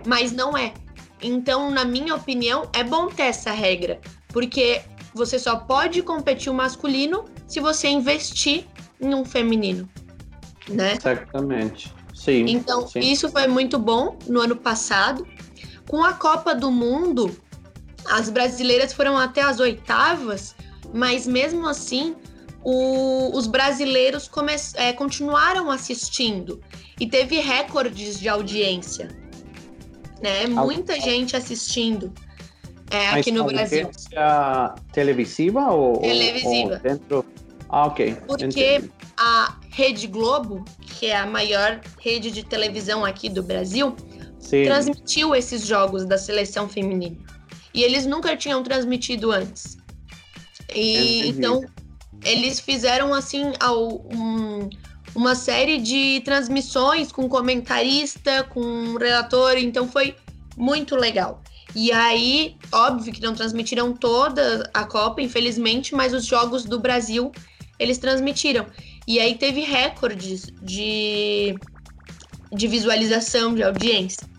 [SPEAKER 3] mas não é. Então, na minha opinião, é bom ter essa regra, porque você só pode competir o masculino se você investir em um feminino né?
[SPEAKER 2] Exatamente. Sim.
[SPEAKER 3] Então,
[SPEAKER 2] sim.
[SPEAKER 3] isso foi muito bom no ano passado. Com a Copa do Mundo, as brasileiras foram até as oitavas, mas mesmo assim, o, os brasileiros come, é, continuaram assistindo e teve recordes de audiência. Né? Muita gente assistindo é, aqui no Brasil.
[SPEAKER 2] televisiva ou,
[SPEAKER 3] televisiva.
[SPEAKER 2] Ou dentro? Ah, ok.
[SPEAKER 3] Porque Entendi. a Rede Globo, que é a maior rede de televisão aqui do Brasil, Sim. transmitiu esses jogos da seleção feminina. E eles nunca tinham transmitido antes. E então eles fizeram assim um, uma série de transmissões com comentarista, com relator, então foi muito legal. E aí, óbvio que não transmitiram toda a Copa, infelizmente, mas os jogos do Brasil eles transmitiram. E aí teve recordes de, de visualização, de audiência.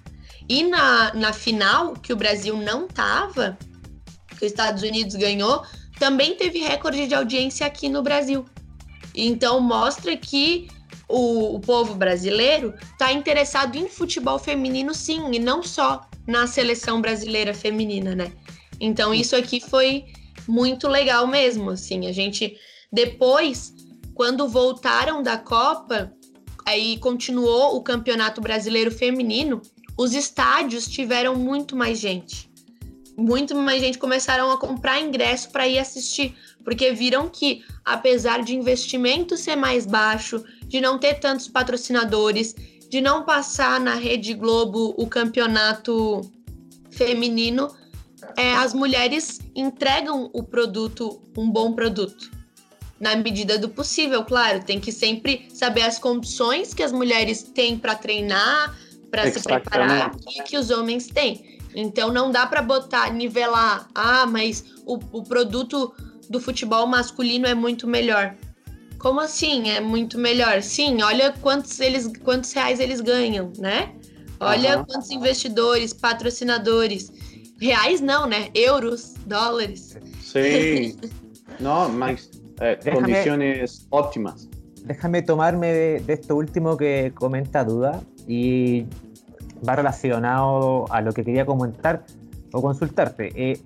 [SPEAKER 3] E na, na final, que o Brasil não tava, que os Estados Unidos ganhou, também teve recorde de audiência aqui no Brasil. Então mostra que o, o povo brasileiro está interessado em futebol feminino, sim, e não só na seleção brasileira feminina, né? Então isso aqui foi muito legal mesmo, assim, a gente depois quando voltaram da Copa, aí continuou o Campeonato Brasileiro Feminino, os estádios tiveram muito mais gente. Muito mais gente começaram a comprar ingresso para ir assistir, porque viram que, apesar de investimento ser mais baixo, de não ter tantos patrocinadores, de não passar na Rede Globo o campeonato feminino, é, as mulheres entregam o produto, um bom produto na medida do possível, claro. Tem que sempre saber as condições que as mulheres têm para treinar, para se preparar e que os homens têm. Então não dá para botar, nivelar. Ah, mas o, o produto do futebol masculino é muito melhor. Como assim é muito melhor? Sim, olha quantos, eles, quantos reais eles ganham, né? Olha uhum. quantos investidores, patrocinadores. Reais não, né? Euros, dólares.
[SPEAKER 2] Sim. no, mas eh, condiciones óptimas.
[SPEAKER 1] Déjame tomarme de, de, esto último que comenta Duda y va relacionado a lo que quería comentar o consultarte. Eh,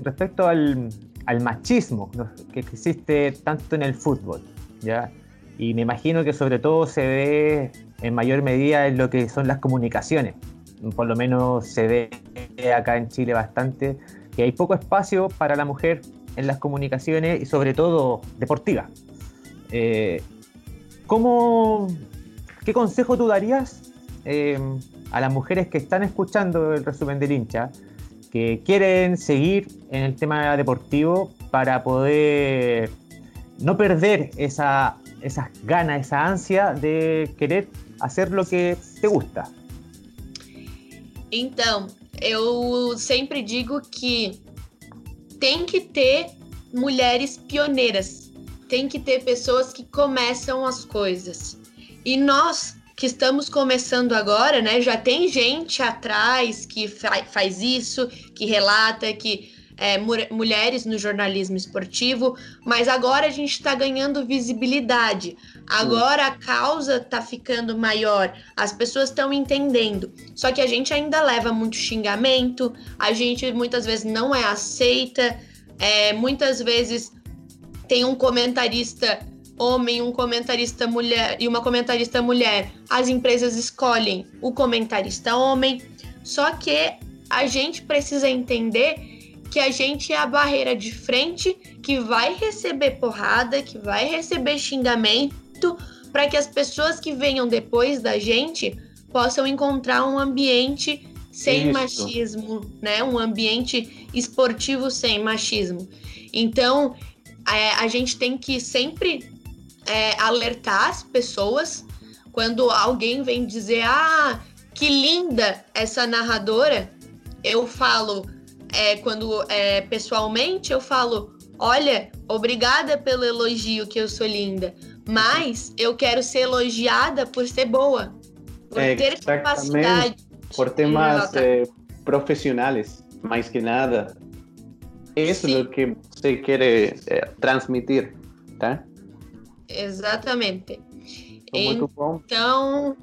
[SPEAKER 1] respecto al, al machismo que existe tanto en el fútbol, ¿ya? Y me imagino que sobre todo se ve en mayor medida en lo que son las comunicaciones. Por lo menos se ve acá en Chile bastante que hay poco espacio para la mujer en las comunicaciones y sobre todo deportiva. Eh, ¿cómo, ¿Qué consejo tú darías eh, a las mujeres que están escuchando el resumen del hincha, que quieren seguir en el tema deportivo para poder no perder esa, esas ganas, esa ansia de querer hacer lo que te gusta?
[SPEAKER 3] Então, eu sempre digo que tem que ter mulheres pioneiras, tem que ter pessoas que começam as coisas. E nós que estamos começando agora, né? Já tem gente atrás que fa faz isso, que relata, que é, mulheres no jornalismo esportivo, mas agora a gente está ganhando visibilidade. Agora a causa está ficando maior, as pessoas estão entendendo. Só que a gente ainda leva muito xingamento, a gente muitas vezes não é aceita, é, muitas vezes tem um comentarista homem, um comentarista mulher e uma comentarista mulher. As empresas escolhem o comentarista homem. Só que a gente precisa entender que a gente é a barreira de frente que vai receber porrada, que vai receber xingamento, para que as pessoas que venham depois da gente possam encontrar um ambiente sem Isso. machismo, né? Um ambiente esportivo sem machismo. Então, é, a gente tem que sempre é, alertar as pessoas quando alguém vem dizer: Ah, que linda essa narradora. Eu falo, é, quando é, pessoalmente eu falo, olha, obrigada pelo elogio que eu sou linda, mas eu quero ser elogiada por ser boa, por é, ter capacidade.
[SPEAKER 2] Por temas eh, profissionais, mais que nada. Isso é o que você quer eh, transmitir, tá?
[SPEAKER 3] Exatamente. Muito então,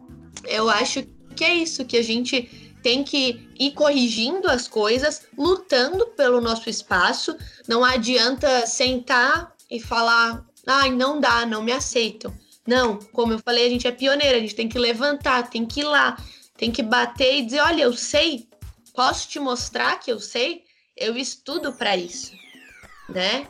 [SPEAKER 3] eu acho que é isso que a gente tem que ir corrigindo as coisas, lutando pelo nosso espaço. Não adianta sentar e falar, ai, não dá, não me aceitam. Não, como eu falei, a gente é pioneira, a gente tem que levantar, tem que ir lá, tem que bater e dizer, olha, eu sei, posso te mostrar que eu sei, eu estudo para isso, né?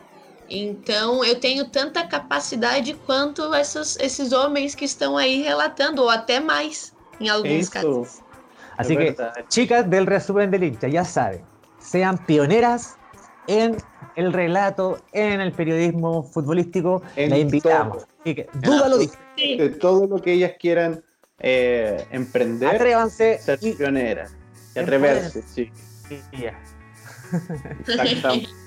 [SPEAKER 3] Então, eu tenho tanta capacidade quanto esses, esses homens que estão aí relatando, ou até mais, em alguns isso. casos.
[SPEAKER 1] Así que, chicas del resumen del hincha, ya saben, sean pioneras en el relato, en el periodismo futbolístico, en invitamos.
[SPEAKER 2] Así que, De todo lo que ellas quieran eh, emprender,
[SPEAKER 1] atrévanse
[SPEAKER 2] ser pioneras. Y atreverse, sí.
[SPEAKER 3] Exactamente.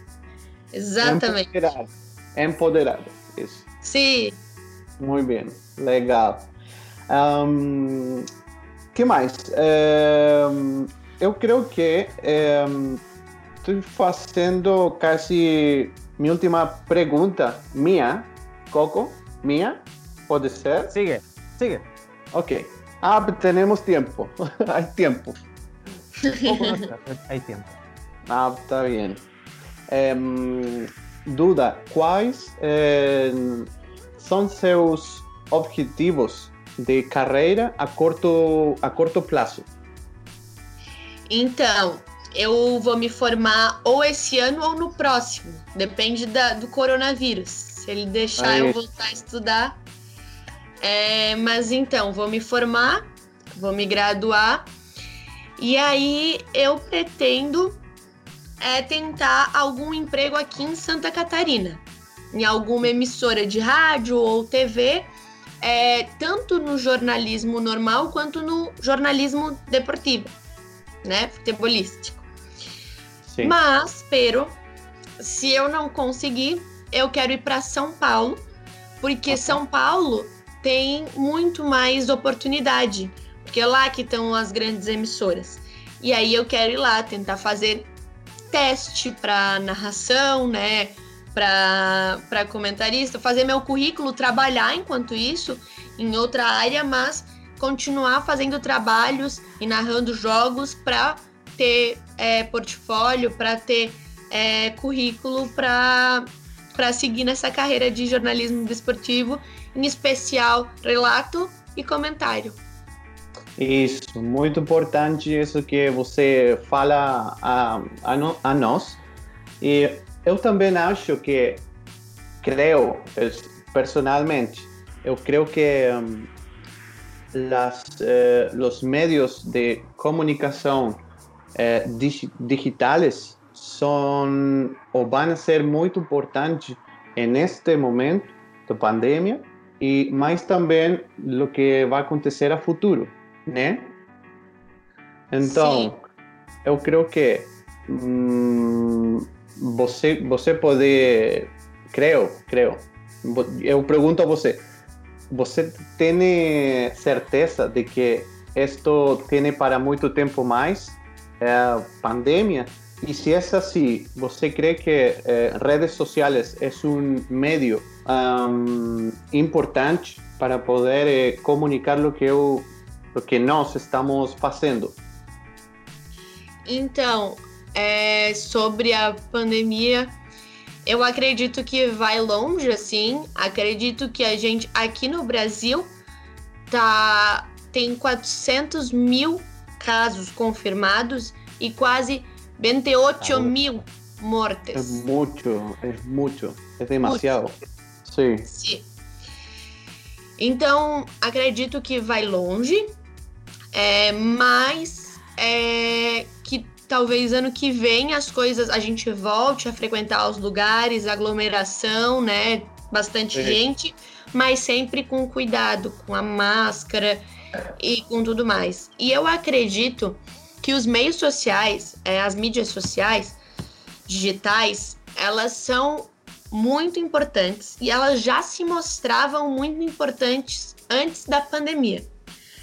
[SPEAKER 3] Exactamente.
[SPEAKER 2] Empoderar. Empoderar. Eso.
[SPEAKER 3] Sí.
[SPEAKER 2] Muy bien, legal. Um, que mais? É, eu creio que estou fazendo quase minha última pergunta, minha, Coco, minha, pode ser?
[SPEAKER 1] Sigue, sigue.
[SPEAKER 2] Ok. Ah, temos tempo, há tempo.
[SPEAKER 1] Há tempo.
[SPEAKER 2] Ah, está bem. Duda, quais são seus objetivos de carreira a curto, a curto prazo?
[SPEAKER 3] Então, eu vou me formar ou esse ano ou no próximo. Depende da, do coronavírus. Se ele deixar Aí. eu voltar a estudar. É, mas então, vou me formar, vou me graduar. E aí eu pretendo é, tentar algum emprego aqui em Santa Catarina. em alguma emissora de rádio ou TV, é, tanto no jornalismo normal quanto no jornalismo deportivo, né, futebolístico. Sim. Mas, pero, se eu não conseguir, eu quero ir para São Paulo, porque São Paulo tem muito mais oportunidade, porque é lá que estão as grandes emissoras. E aí eu quero ir lá tentar fazer teste para narração, né? Para comentarista, fazer meu currículo, trabalhar enquanto isso em outra área, mas continuar fazendo trabalhos e narrando jogos para ter é, portfólio, para ter é, currículo para seguir nessa carreira de jornalismo desportivo, em especial relato e comentário.
[SPEAKER 2] Isso, muito importante isso que você fala a, a, no, a nós. E eu também acho que, creio, personalmente, eu creio que um, eh, os meios de comunicação eh, dig, digitais são ou vão ser muito importantes neste momento da pandemia e mais também o que vai acontecer a futuro né? Então, Sim. eu creio que hum, você, você pode, creio, creio, eu pergunto a você, você tem certeza de que isto tem para muito tempo mais, é, pandemia? E se é assim, você crê que eh, redes sociais é um meio um, importante para poder eh, comunicar o que eu o que nós estamos fazendo?
[SPEAKER 3] Então, é, sobre a pandemia, eu acredito que vai longe, assim. Acredito que a gente aqui no Brasil tá tem 400 mil casos confirmados e quase 28 ah, mil mortes.
[SPEAKER 2] É muito, é muito, é demasiado. Sim.
[SPEAKER 3] Sim. Então, acredito que vai longe. É, mas é, que talvez ano que vem as coisas a gente volte a frequentar os lugares, aglomeração, né? Bastante gente, mas sempre com cuidado, com a máscara e com tudo mais. E eu acredito que os meios sociais, é, as mídias sociais digitais, elas são muito importantes e elas já se mostravam muito importantes antes da pandemia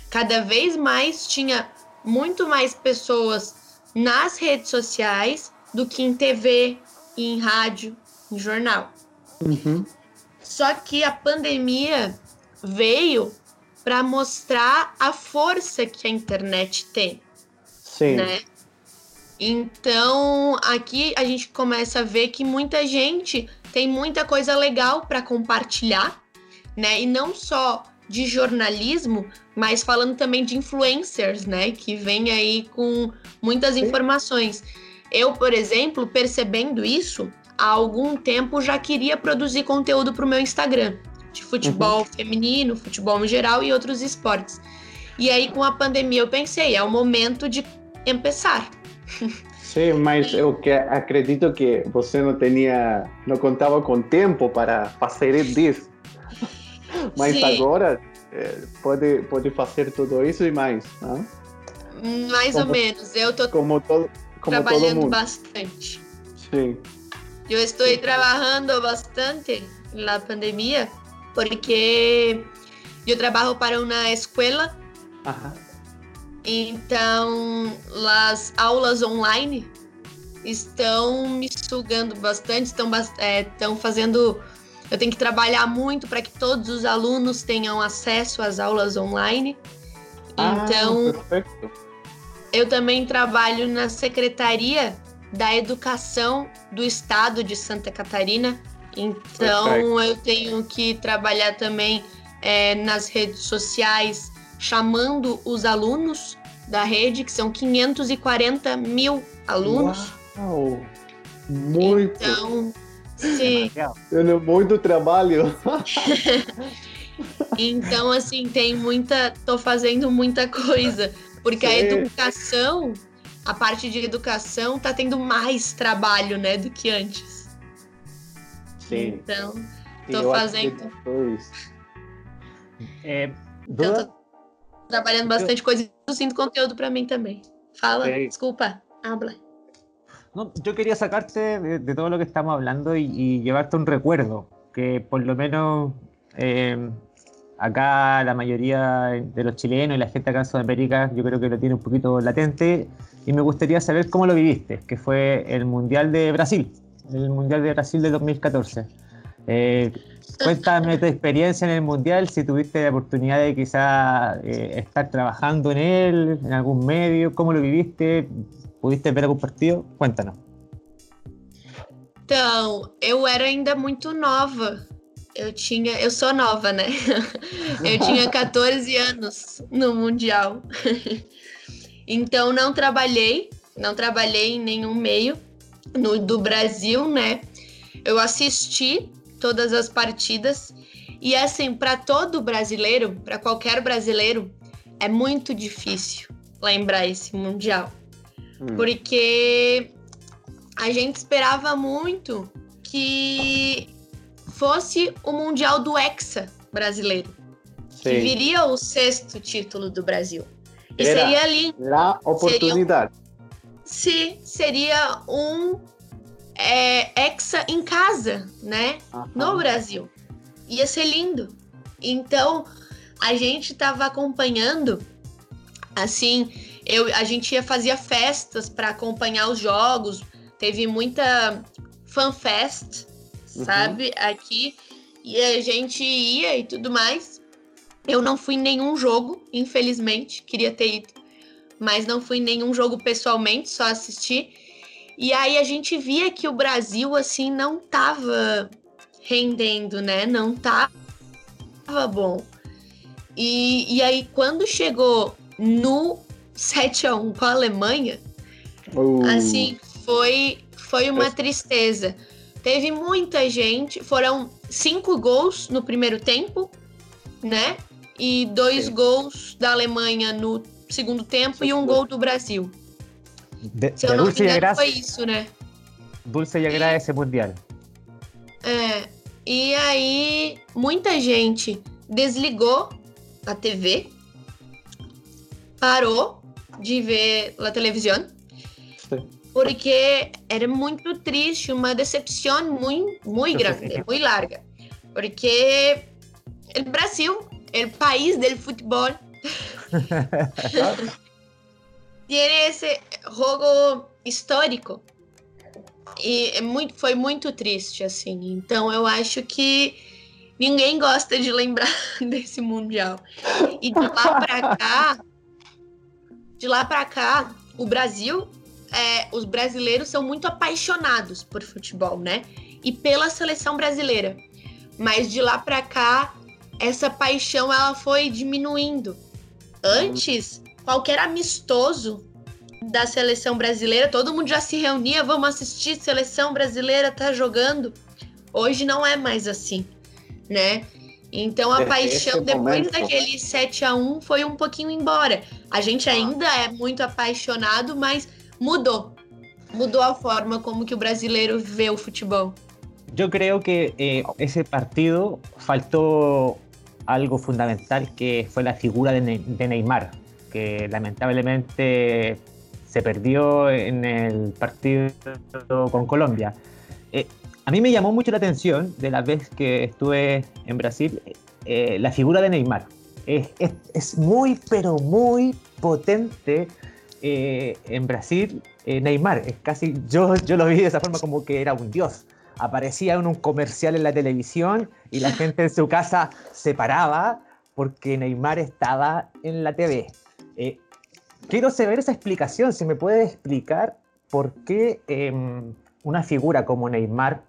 [SPEAKER 3] cada vez mais tinha muito mais pessoas nas redes sociais do que em TV, em rádio, em jornal.
[SPEAKER 2] Uhum.
[SPEAKER 3] Só que a pandemia veio para mostrar a força que a internet tem.
[SPEAKER 2] Sim.
[SPEAKER 3] Né? Então, aqui a gente começa a ver que muita gente tem muita coisa legal para compartilhar, né? E não só de jornalismo, mas falando também de influencers, né? Que vem aí com muitas informações. Eu, por exemplo, percebendo isso, há algum tempo já queria produzir conteúdo para o meu Instagram, de futebol uhum. feminino, futebol em geral e outros esportes. E aí, com a pandemia, eu pensei, é o momento de começar.
[SPEAKER 2] Sim, mas eu que acredito que você não tinha, não contava com tempo para fazer isso. Mas Sim. agora é, pode, pode fazer tudo isso e mais, né?
[SPEAKER 3] Mais como, ou menos. Eu estou trabalhando bastante.
[SPEAKER 2] Sim.
[SPEAKER 3] Eu estou Sim. trabalhando bastante na pandemia porque eu trabalho para uma escola.
[SPEAKER 2] Ajá.
[SPEAKER 3] Então, as aulas online estão me sugando bastante, estão, é, estão fazendo eu tenho que trabalhar muito para que todos os alunos tenham acesso às aulas online.
[SPEAKER 2] Ah, então, perfeito.
[SPEAKER 3] eu também trabalho na Secretaria da Educação do Estado de Santa Catarina. Então, perfeito. eu tenho que trabalhar também é, nas redes sociais, chamando os alunos da rede, que são 540 mil alunos.
[SPEAKER 2] Uau! Muito!
[SPEAKER 3] Então, Sim.
[SPEAKER 2] Tendo muito trabalho.
[SPEAKER 3] então, assim, tem muita. tô fazendo muita coisa. Porque Sim. a educação, a parte de educação, tá tendo mais trabalho, né, do que antes.
[SPEAKER 2] Sim.
[SPEAKER 3] Então, tô
[SPEAKER 2] eu
[SPEAKER 3] fazendo.
[SPEAKER 1] Eh,
[SPEAKER 3] então tô trabalhando bastante coisa e produzindo conteúdo para mim também. Fala,
[SPEAKER 2] Ok.
[SPEAKER 3] desculpa. Habla.
[SPEAKER 1] No, yo quería sacarte de, de todo lo que estamos hablando y, y llevarte un recuerdo, que por lo menos eh, acá la mayoría de los chilenos y la gente acá en Sudamérica yo creo que lo tiene un poquito latente y me gustaría saber cómo lo viviste, que fue el Mundial de Brasil, el Mundial de Brasil de 2014. Eh, cuéntame tu experiencia en el Mundial, si tuviste la oportunidad de quizá eh, estar trabajando en él, en algún medio, cómo lo viviste, pudiste ver algún partido, cuéntanos.
[SPEAKER 3] Então, eu era ainda muito nova. Eu tinha, eu sou nova, né? Eu tinha 14 anos no mundial. Então não trabalhei, não trabalhei em nenhum meio no, do Brasil, né? Eu assisti todas as partidas e assim, para todo brasileiro, para qualquer brasileiro, é muito difícil lembrar esse mundial
[SPEAKER 2] Hum.
[SPEAKER 3] porque a gente esperava muito que fosse o Mundial do Hexa brasileiro, que
[SPEAKER 2] Sim.
[SPEAKER 3] viria o sexto título do Brasil. E
[SPEAKER 2] Era.
[SPEAKER 3] seria lindo.
[SPEAKER 2] La oportunidade.
[SPEAKER 3] Se seria um é, Hexa em casa, né?
[SPEAKER 2] Aham.
[SPEAKER 3] no Brasil. Ia ser lindo. Então, a gente tava acompanhando, assim, eu, a gente ia fazia festas para acompanhar os jogos. Teve muita fanfest,
[SPEAKER 2] Uhum.
[SPEAKER 3] sabe, aqui. E a gente ia e tudo mais. Eu não fui em nenhum jogo, infelizmente. Queria ter ido. Mas não fui em nenhum jogo pessoalmente, só assisti. E aí a gente via que o Brasil, assim, não tava rendendo, né? Não tava bom. E, e aí, quando chegou no 7 a 1 com a Alemanha,
[SPEAKER 2] Uh,
[SPEAKER 3] assim, foi, foi uma tristeza. Teve muita gente, foram cinco gols no primeiro tempo, né? E dois
[SPEAKER 2] Sim.
[SPEAKER 3] gols da Alemanha no segundo tempo e um gol do Brasil.
[SPEAKER 1] De,
[SPEAKER 3] Se eu não me engano, foi
[SPEAKER 1] agradece,
[SPEAKER 3] isso, né?
[SPEAKER 1] dulce y agradece mundial.
[SPEAKER 3] É, e aí muita gente desligou a TV, parou de ver a televisão,
[SPEAKER 2] sim.
[SPEAKER 3] porque era muito triste, uma decepção muito, muito grande, muito larga. Porque o Brasil, o país do futebol, tem esse jogo histórico. E é muito, foi muito triste, assim. Então eu acho que ninguém gosta de lembrar desse Mundial. E de lá pra cá, de lá pra cá, o Brasil, é, os brasileiros são muito apaixonados por futebol, né? E pela seleção brasileira. Mas de lá pra cá, essa paixão ela foi diminuindo. Antes, qualquer amistoso da seleção brasileira, todo mundo já se reunia, vamos assistir, seleção brasileira tá jogando. Hoje não é mais assim, né? Então a
[SPEAKER 2] É,
[SPEAKER 3] paixão
[SPEAKER 2] esse
[SPEAKER 3] depois
[SPEAKER 2] momento-
[SPEAKER 3] daquele 7 a 1 foi um pouquinho embora. A gente ainda é muito apaixonado, mas mudou. Mudou a forma como que o brasileiro vê o futebol.
[SPEAKER 1] Yo creo que eh, ese partido faltó algo fundamental que fue la figura de, Ne- de Neymar, que lamentablemente se perdió en el partido con Colombia. Eh, a mí me llamó mucho la atención de la vez que estuve en Brasil eh, la figura de Neymar. Es, es- es muy, pero muy potente eh, en Brasil eh, Neymar. Es casi, yo, yo lo vi de esa forma como que era un dios aparecía en un comercial en la televisión y la gente en su casa se paraba porque Neymar estaba en la TV. Quiero saber esa explicación, si me puede explicar por qué eh, una figura como Neymar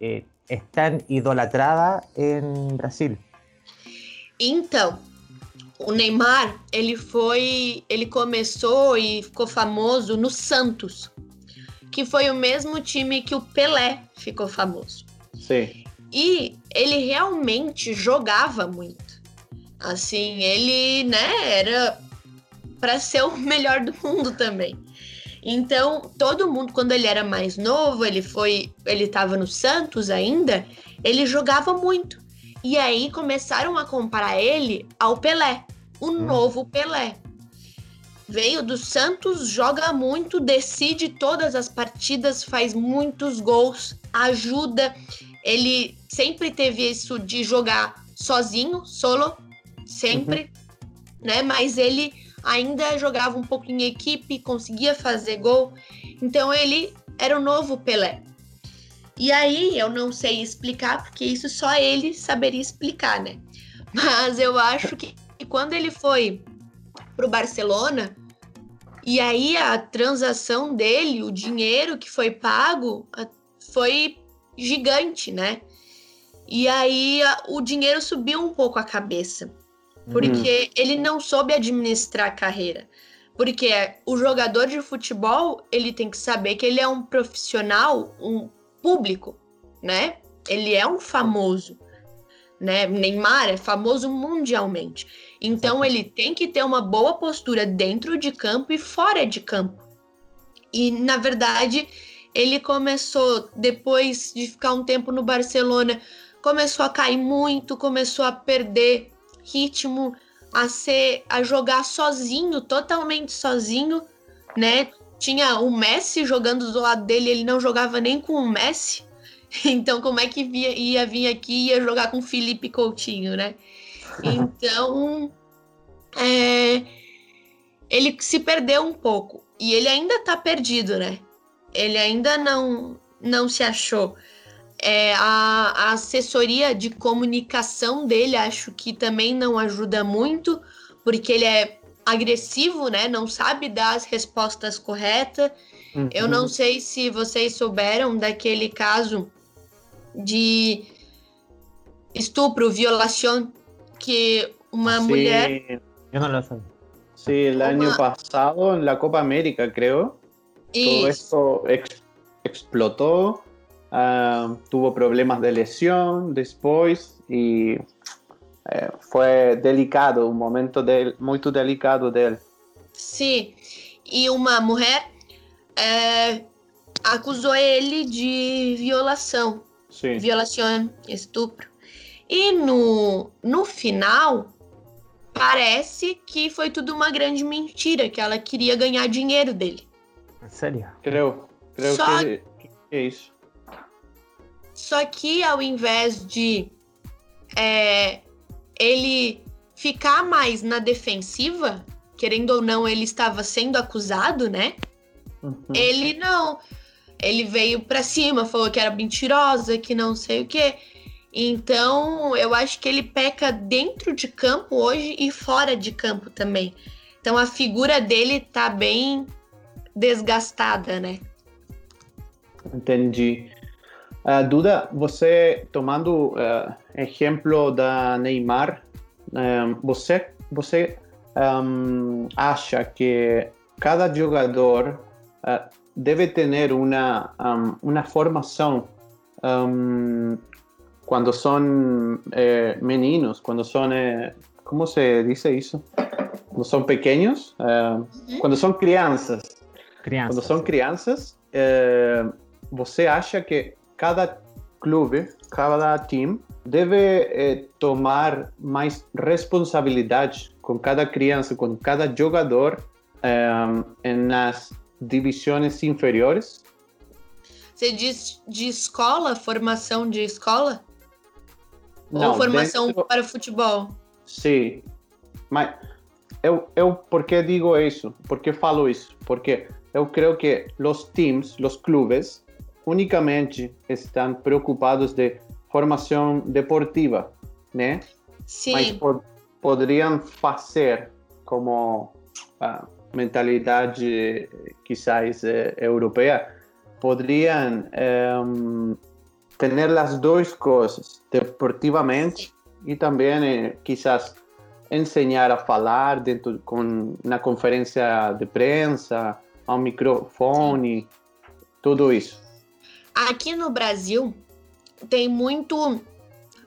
[SPEAKER 1] eh, es tan idolatrada en Brasil.
[SPEAKER 3] Então, o Neymar, ele foi, ele começou e ficou famoso no Santos, que foi o mesmo time que o Pelé ficou famoso.
[SPEAKER 2] Sim.
[SPEAKER 3] E ele realmente jogava muito. Assim, ele, né, era para ser o melhor do mundo também. Então, todo mundo, quando ele era mais novo, ele foi, ele estava no Santos ainda, ele jogava muito. E aí começaram a comparar ele ao Pelé, o hum. novo Pelé. Veio do Santos, joga muito, decide todas as partidas, faz muitos gols, ajuda. Ele sempre teve isso de jogar sozinho, solo, sempre, uhum. né? Mas ele ainda jogava um pouco em equipe, conseguia fazer gol. Então ele era o novo Pelé. E aí eu não sei explicar, porque isso só ele saberia explicar, né? Mas eu acho que quando ele foi pro Barcelona, e aí a transação dele, o dinheiro que foi pago, foi gigante, né? E aí o dinheiro subiu um pouco a cabeça, porque uhum. ele não soube administrar a carreira. Porque o jogador de futebol, ele tem que saber que ele é um profissional, um público, né? Ele é um famoso, né? Neymar é famoso mundialmente. Então ele tem que ter uma boa postura dentro de campo e fora de campo. E na verdade, ele começou depois de ficar um tempo no Barcelona, começou a cair muito, começou a perder ritmo, a ser a jogar sozinho, totalmente sozinho, né? tinha o Messi jogando do lado dele, ele não jogava nem com o Messi. Então, como é que via, ia vir aqui e ia jogar com o Felipe Coutinho, né? Então, é, ele se perdeu um pouco. E ele ainda tá perdido, né? Ele ainda não, não se achou. É, a, a assessoria de comunicação dele acho que também não ajuda muito, porque ele é agressivo, né? Não sabe dar as respostas corretas. Uhum. Eu não sei se vocês souberam daquele caso de estupro, violação, que uma sí. mulher.
[SPEAKER 1] Eu não sei.
[SPEAKER 2] Sí, el uma... año pasado en la Copa América, creo. Todo esto ex explotó, uh, tuvo problemas de lesión después y foi delicado, um momento de, muito delicado dele.
[SPEAKER 3] Sim, e uma mulher é, acusou ele de violação. Sim. Violação, estupro. E no, no final, parece que foi tudo uma grande mentira, que ela queria ganhar dinheiro dele.
[SPEAKER 1] Sério?
[SPEAKER 2] Creio, creio Só... que, que é isso.
[SPEAKER 3] Só que ao invés de é, ele ficar mais na defensiva, querendo ou não, ele estava sendo acusado, né? Uhum. Ele não. Ele veio para cima, falou que era mentirosa, que não sei o quê. Então, eu acho que ele peca dentro de campo hoje e fora de campo também. Então, a figura dele tá bem desgastada, né?
[SPEAKER 2] Entendi. Uh, Duda, você tomando uh, exemplo da Neymar, um, você, você um, acha que cada jogador uh, deve ter uma, um, uma formação quando são eh, meninos, quando são, eh, como se diz isso? Quando são pequenos, uh, quando são crianças. crianças. Quando são crianças, eh, você acha que cada clube, cada time deve eh, tomar mais responsabilidade com cada criança, com cada jogador eh, nas divisões inferiores?
[SPEAKER 3] Você diz de escola, formação de escola?
[SPEAKER 2] Não,
[SPEAKER 3] Ou formação dentro... para futebol?
[SPEAKER 2] Sim, mas eu, eu por que digo isso? Por que falo isso? Porque eu creio que os times, os clubes, unicamente estão preocupados de formação deportiva, né?
[SPEAKER 3] Sim.
[SPEAKER 2] Mas pod poderiam fazer como a mentalidade quizás eh, europeia, poderiam ter as duas coisas, deportivamente e também eh, quizás ensinar a falar dentro com na conferência de prensa, ao microfone, tudo isso.
[SPEAKER 3] Aqui no Brasil tem muito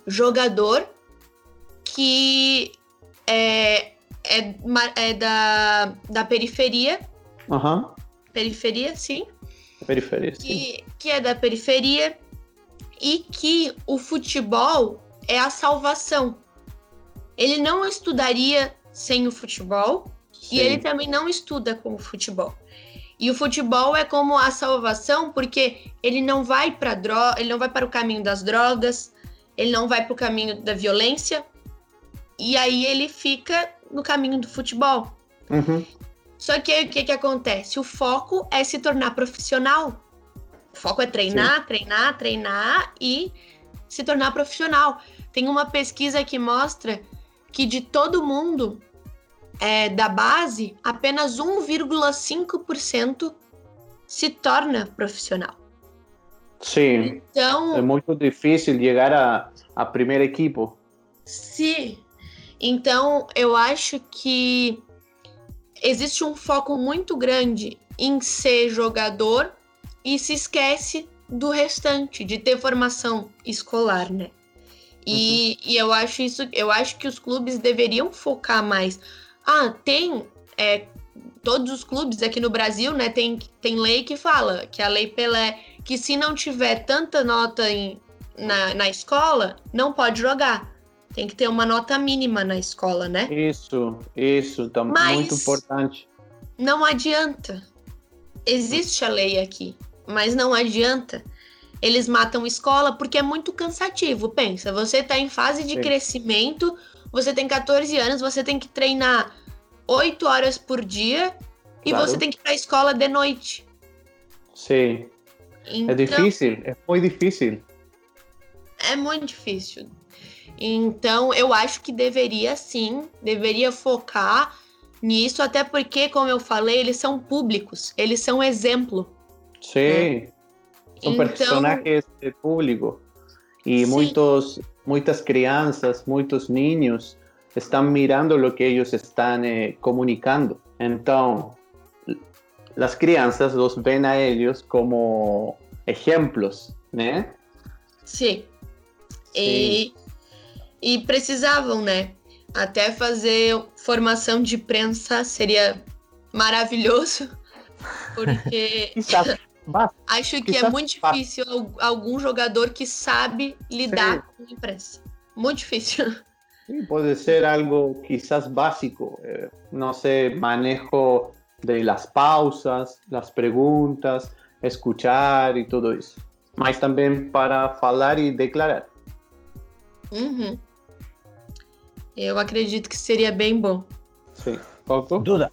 [SPEAKER 3] jogador que é, é, é da, da periferia
[SPEAKER 2] uhum.
[SPEAKER 3] periferia, sim.
[SPEAKER 2] Periferia, sim.
[SPEAKER 3] Que, que é da periferia e que o futebol é a salvação. Ele não estudaria sem o futebol
[SPEAKER 2] Sim.
[SPEAKER 3] e ele também não estuda com o futebol. E o futebol é como a salvação porque ele não vai para droga, ele não vai para o caminho das drogas, ele não vai para o caminho da violência. E aí ele fica no caminho do futebol.
[SPEAKER 2] Uhum.
[SPEAKER 3] Só que aí o que, que acontece? O foco é se tornar profissional. O foco é treinar, treinar, treinar e se tornar profissional. Tem uma pesquisa que mostra que de todo mundo é, da base, apenas 1,5% se torna profissional.
[SPEAKER 2] Sim.
[SPEAKER 3] Então,
[SPEAKER 2] É muito difícil chegar a, a primeiro equipo.
[SPEAKER 3] Sim. Então, eu acho que existe um foco muito grande em ser jogador e se esquece do restante, de ter formação escolar, né? E, e eu acho isso, eu acho que os clubes deveriam focar mais. Ah, tem é, todos os clubes aqui no Brasil, né? Tem, tem lei que fala que a lei Pelé, que se não tiver tanta nota em, na, na escola, não pode jogar. Tem que ter uma nota mínima na escola, né?
[SPEAKER 2] Isso, isso, tá
[SPEAKER 3] Mas-
[SPEAKER 2] muito importante.
[SPEAKER 3] Não adianta. Existe a lei aqui, mas não adianta. Eles matam escola porque é muito cansativo. Pensa, você tá em fase de
[SPEAKER 2] Sim.
[SPEAKER 3] crescimento, você tem 14 anos, você tem que treinar 8 horas por dia e
[SPEAKER 2] Claro.
[SPEAKER 3] você tem que ir pra escola de noite.
[SPEAKER 2] Sim,
[SPEAKER 3] Então,
[SPEAKER 2] é difícil, é muito difícil.
[SPEAKER 3] É muito difícil. Então, eu acho que deveria sim, deveria focar nisso, até porque, como eu falei, eles são públicos, eles são exemplo.
[SPEAKER 2] Sim, são
[SPEAKER 3] Então-
[SPEAKER 2] personagens de público. E
[SPEAKER 3] Sim.
[SPEAKER 2] muitos, muitas crianças, muitos niños estão mirando o que eles estão eh, comunicando. Então, as crianças os veem a eles como exemplos, né?
[SPEAKER 3] Sim. E, e precisavam, né? Até fazer formação de prensa seria maravilhoso, porque Acho que é muito difícil al- algum jogador que sabe lidar com a imprensa. Muito difícil.
[SPEAKER 2] Sí, puede ser algo quizás básico, eh, no sé, manejo de las pausas, las preguntas, escuchar y todo eso. Mas también para falar y declarar.
[SPEAKER 3] Uhum. Eu acredito que seria bem bom.
[SPEAKER 2] Sí. Coco?
[SPEAKER 1] Duda,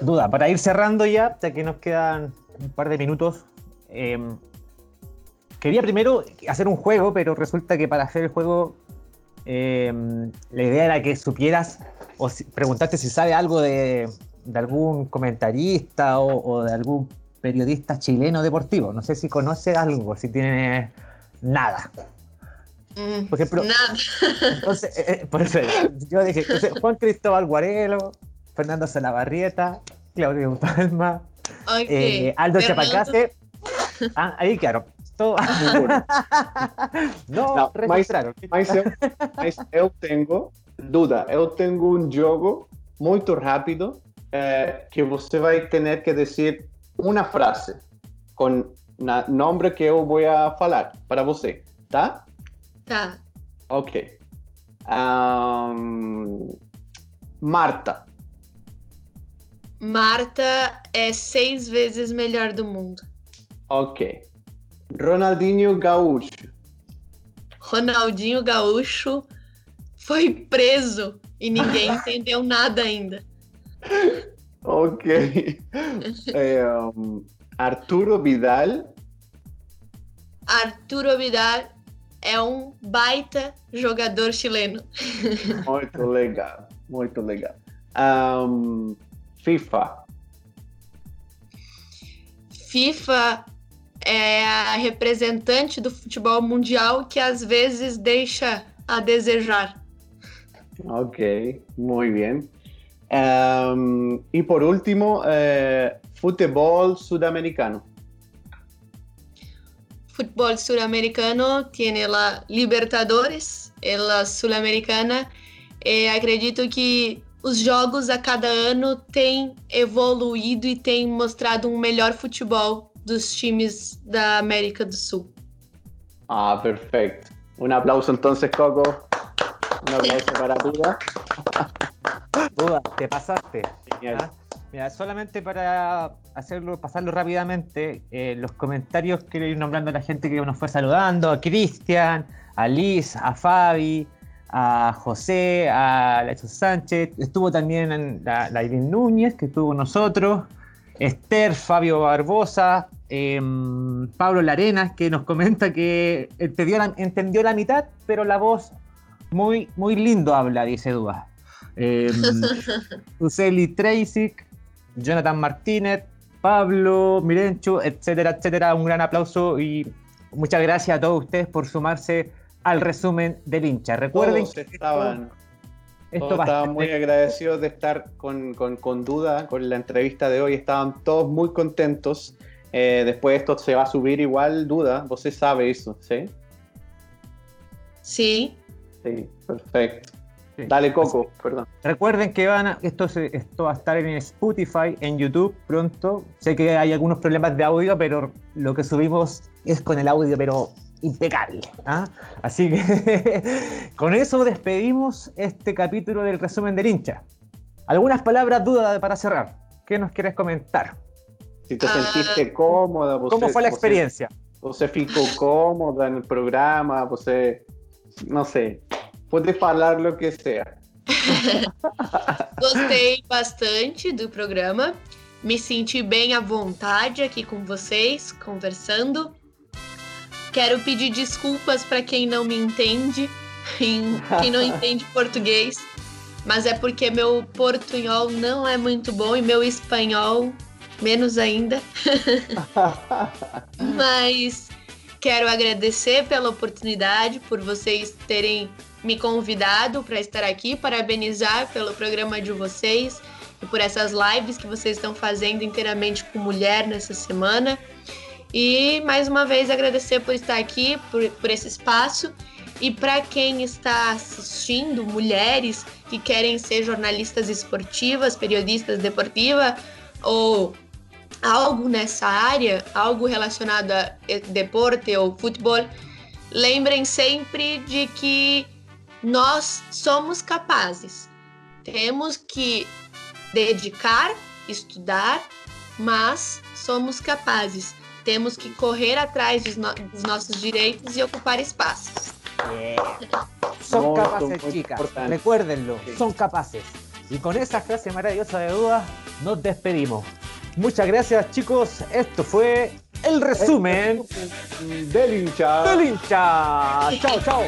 [SPEAKER 1] duda, para ir cerrando ya, ya que nos quedan un par de minutos. eh, quería primero hacer un juego, pero resulta que para hacer el juego eh, la idea era que supieras o si- preguntarte si sabe algo de, de algún comentarista o, o de algún periodista chileno deportivo. No sé si conoce algo, si tiene nada.
[SPEAKER 3] Hum,
[SPEAKER 1] Por ejemplo,
[SPEAKER 3] Nada.
[SPEAKER 1] Entonces, eh, eh, por eso, yo dije, entonces, Juan Cristóbal Guarelo, Fernando Salabarrieta, Claudio Palma,
[SPEAKER 3] Ok.
[SPEAKER 1] eh, Aldo Chapacase. Ah, ahí claro. Todo... No,
[SPEAKER 2] No,
[SPEAKER 1] registraron.
[SPEAKER 2] Mas mas eu tenho, Duda, eu tenho um jogo muito rápido eh, que você vai ter que dizer uma frase com o nome que eu vou a falar para você, tá?
[SPEAKER 3] Tá.
[SPEAKER 2] Ok. Ahn, Marta.
[SPEAKER 3] Marta é seis vezes melhor do mundo.
[SPEAKER 2] Ok. Ronaldinho Gaúcho.
[SPEAKER 3] Ronaldinho Gaúcho foi preso e ninguém entendeu nada ainda.
[SPEAKER 2] Ok. Eh, um, Arturo Vidal.
[SPEAKER 3] Arturo Vidal é um baita jogador chileno.
[SPEAKER 2] Muito legal. Muito legal. Ahn, FIFA.
[SPEAKER 3] FIFA é a representante do futebol mundial que às vezes deixa a desejar.
[SPEAKER 2] Ok, muy bien. Ahn, y por último, eh, fútbol sudamericano.
[SPEAKER 3] Fútbol suramericano tiene la Libertadores, la Sul-Americana. Eh, acredito que os jogos a cada ano têm evoluído e têm mostrado um melhor futebol dos times da América do Sul.
[SPEAKER 2] Ah, perfecto. Un aplauso entonces, Coco. Un aplauso para Duda.
[SPEAKER 1] Duda, te pasaste.
[SPEAKER 2] Genial.
[SPEAKER 1] ¿ah? Mira, solamente para hacerlo, pasarlo rápidamente, eh, los comentarios quiero ir nombrando a la gente que nos fue saludando, a Cristian, a Liz, a Fabi, a José, a Lacho Sánchez, estuvo también la, la Irene Núñez, que estuvo con nosotros, Esther, Fabio Barbosa, em, Pablo Larenas, que nos comenta que entendió la, entendió la mitad, pero la voz muy, muy lindo habla, dice Duda. Eh, Useli Tracy, Jonathan Martínez, Pablo Mirenchu, etcétera, etcétera. Un gran aplauso y muchas gracias a todos ustedes por sumarse al resumen del hincha. Recuerden
[SPEAKER 2] Todos
[SPEAKER 1] que
[SPEAKER 2] estaban,
[SPEAKER 1] esto
[SPEAKER 2] todos estaban muy agradecidos de estar con, con- con Duda, con la entrevista de hoy. Estaban todos muy contentos. Eh, después esto se va a subir igual, Duda. Vos sabe eso, ¿sí?
[SPEAKER 3] Sí.
[SPEAKER 2] Sí, perfecto.
[SPEAKER 1] Sí.
[SPEAKER 2] Dale, Coco, perdón.
[SPEAKER 1] Recuerden que van a- esto, se- esto va a estar en Spotify, en YouTube pronto. Sé que hay algunos problemas de audio, pero lo que subimos es con el audio, pero impecable. ¿ah? Así que con eso despedimos este capítulo del resumen del hincha. Algunas palabras, dudas para cerrar. ¿Qué nos quieres comentar?
[SPEAKER 2] Si te
[SPEAKER 3] Ah.
[SPEAKER 2] sentiste cómoda, vos
[SPEAKER 1] ¿Cómo fue la
[SPEAKER 2] vos-
[SPEAKER 1] experiencia?
[SPEAKER 2] Você ficou cómoda no programa, você. Não sei. Pode falar o que seja.
[SPEAKER 3] Gostei bastante do programa. Me senti bem à vontade aqui com vocês, conversando. Quero pedir desculpas para quem não me entende, em- quem não entende português, mas é porque meu portunhol não é muito bom e meu espanhol menos ainda. Mas quero agradecer pela oportunidade, por vocês terem me convidado para estar aqui, parabenizar pelo programa de vocês e por essas lives que vocês estão fazendo inteiramente com mulher nessa semana. E mais uma vez agradecer por estar aqui, por, por esse espaço. E para quem está assistindo, mulheres que querem ser jornalistas esportivas, periodistas deportivas ou algo nessa área, algo relacionado a eh, deporte ou futebol, lembrem sempre de que nós somos capazes. Temos que dedicar, estudar, mas somos capazes. Temos que correr atrás dos, no- dos nossos direitos e ocupar espaços.
[SPEAKER 1] Son
[SPEAKER 2] Muy,
[SPEAKER 1] capaces, chicas.
[SPEAKER 2] importante.
[SPEAKER 1] Recuérdenlo,
[SPEAKER 2] Sí.
[SPEAKER 1] son capaces. Y con esa frase maravillosa de dudas, nos despedimos. Muchas gracias, chicos. Esto fue el resumen
[SPEAKER 2] Del hincha.
[SPEAKER 1] del hincha. Chao, chao.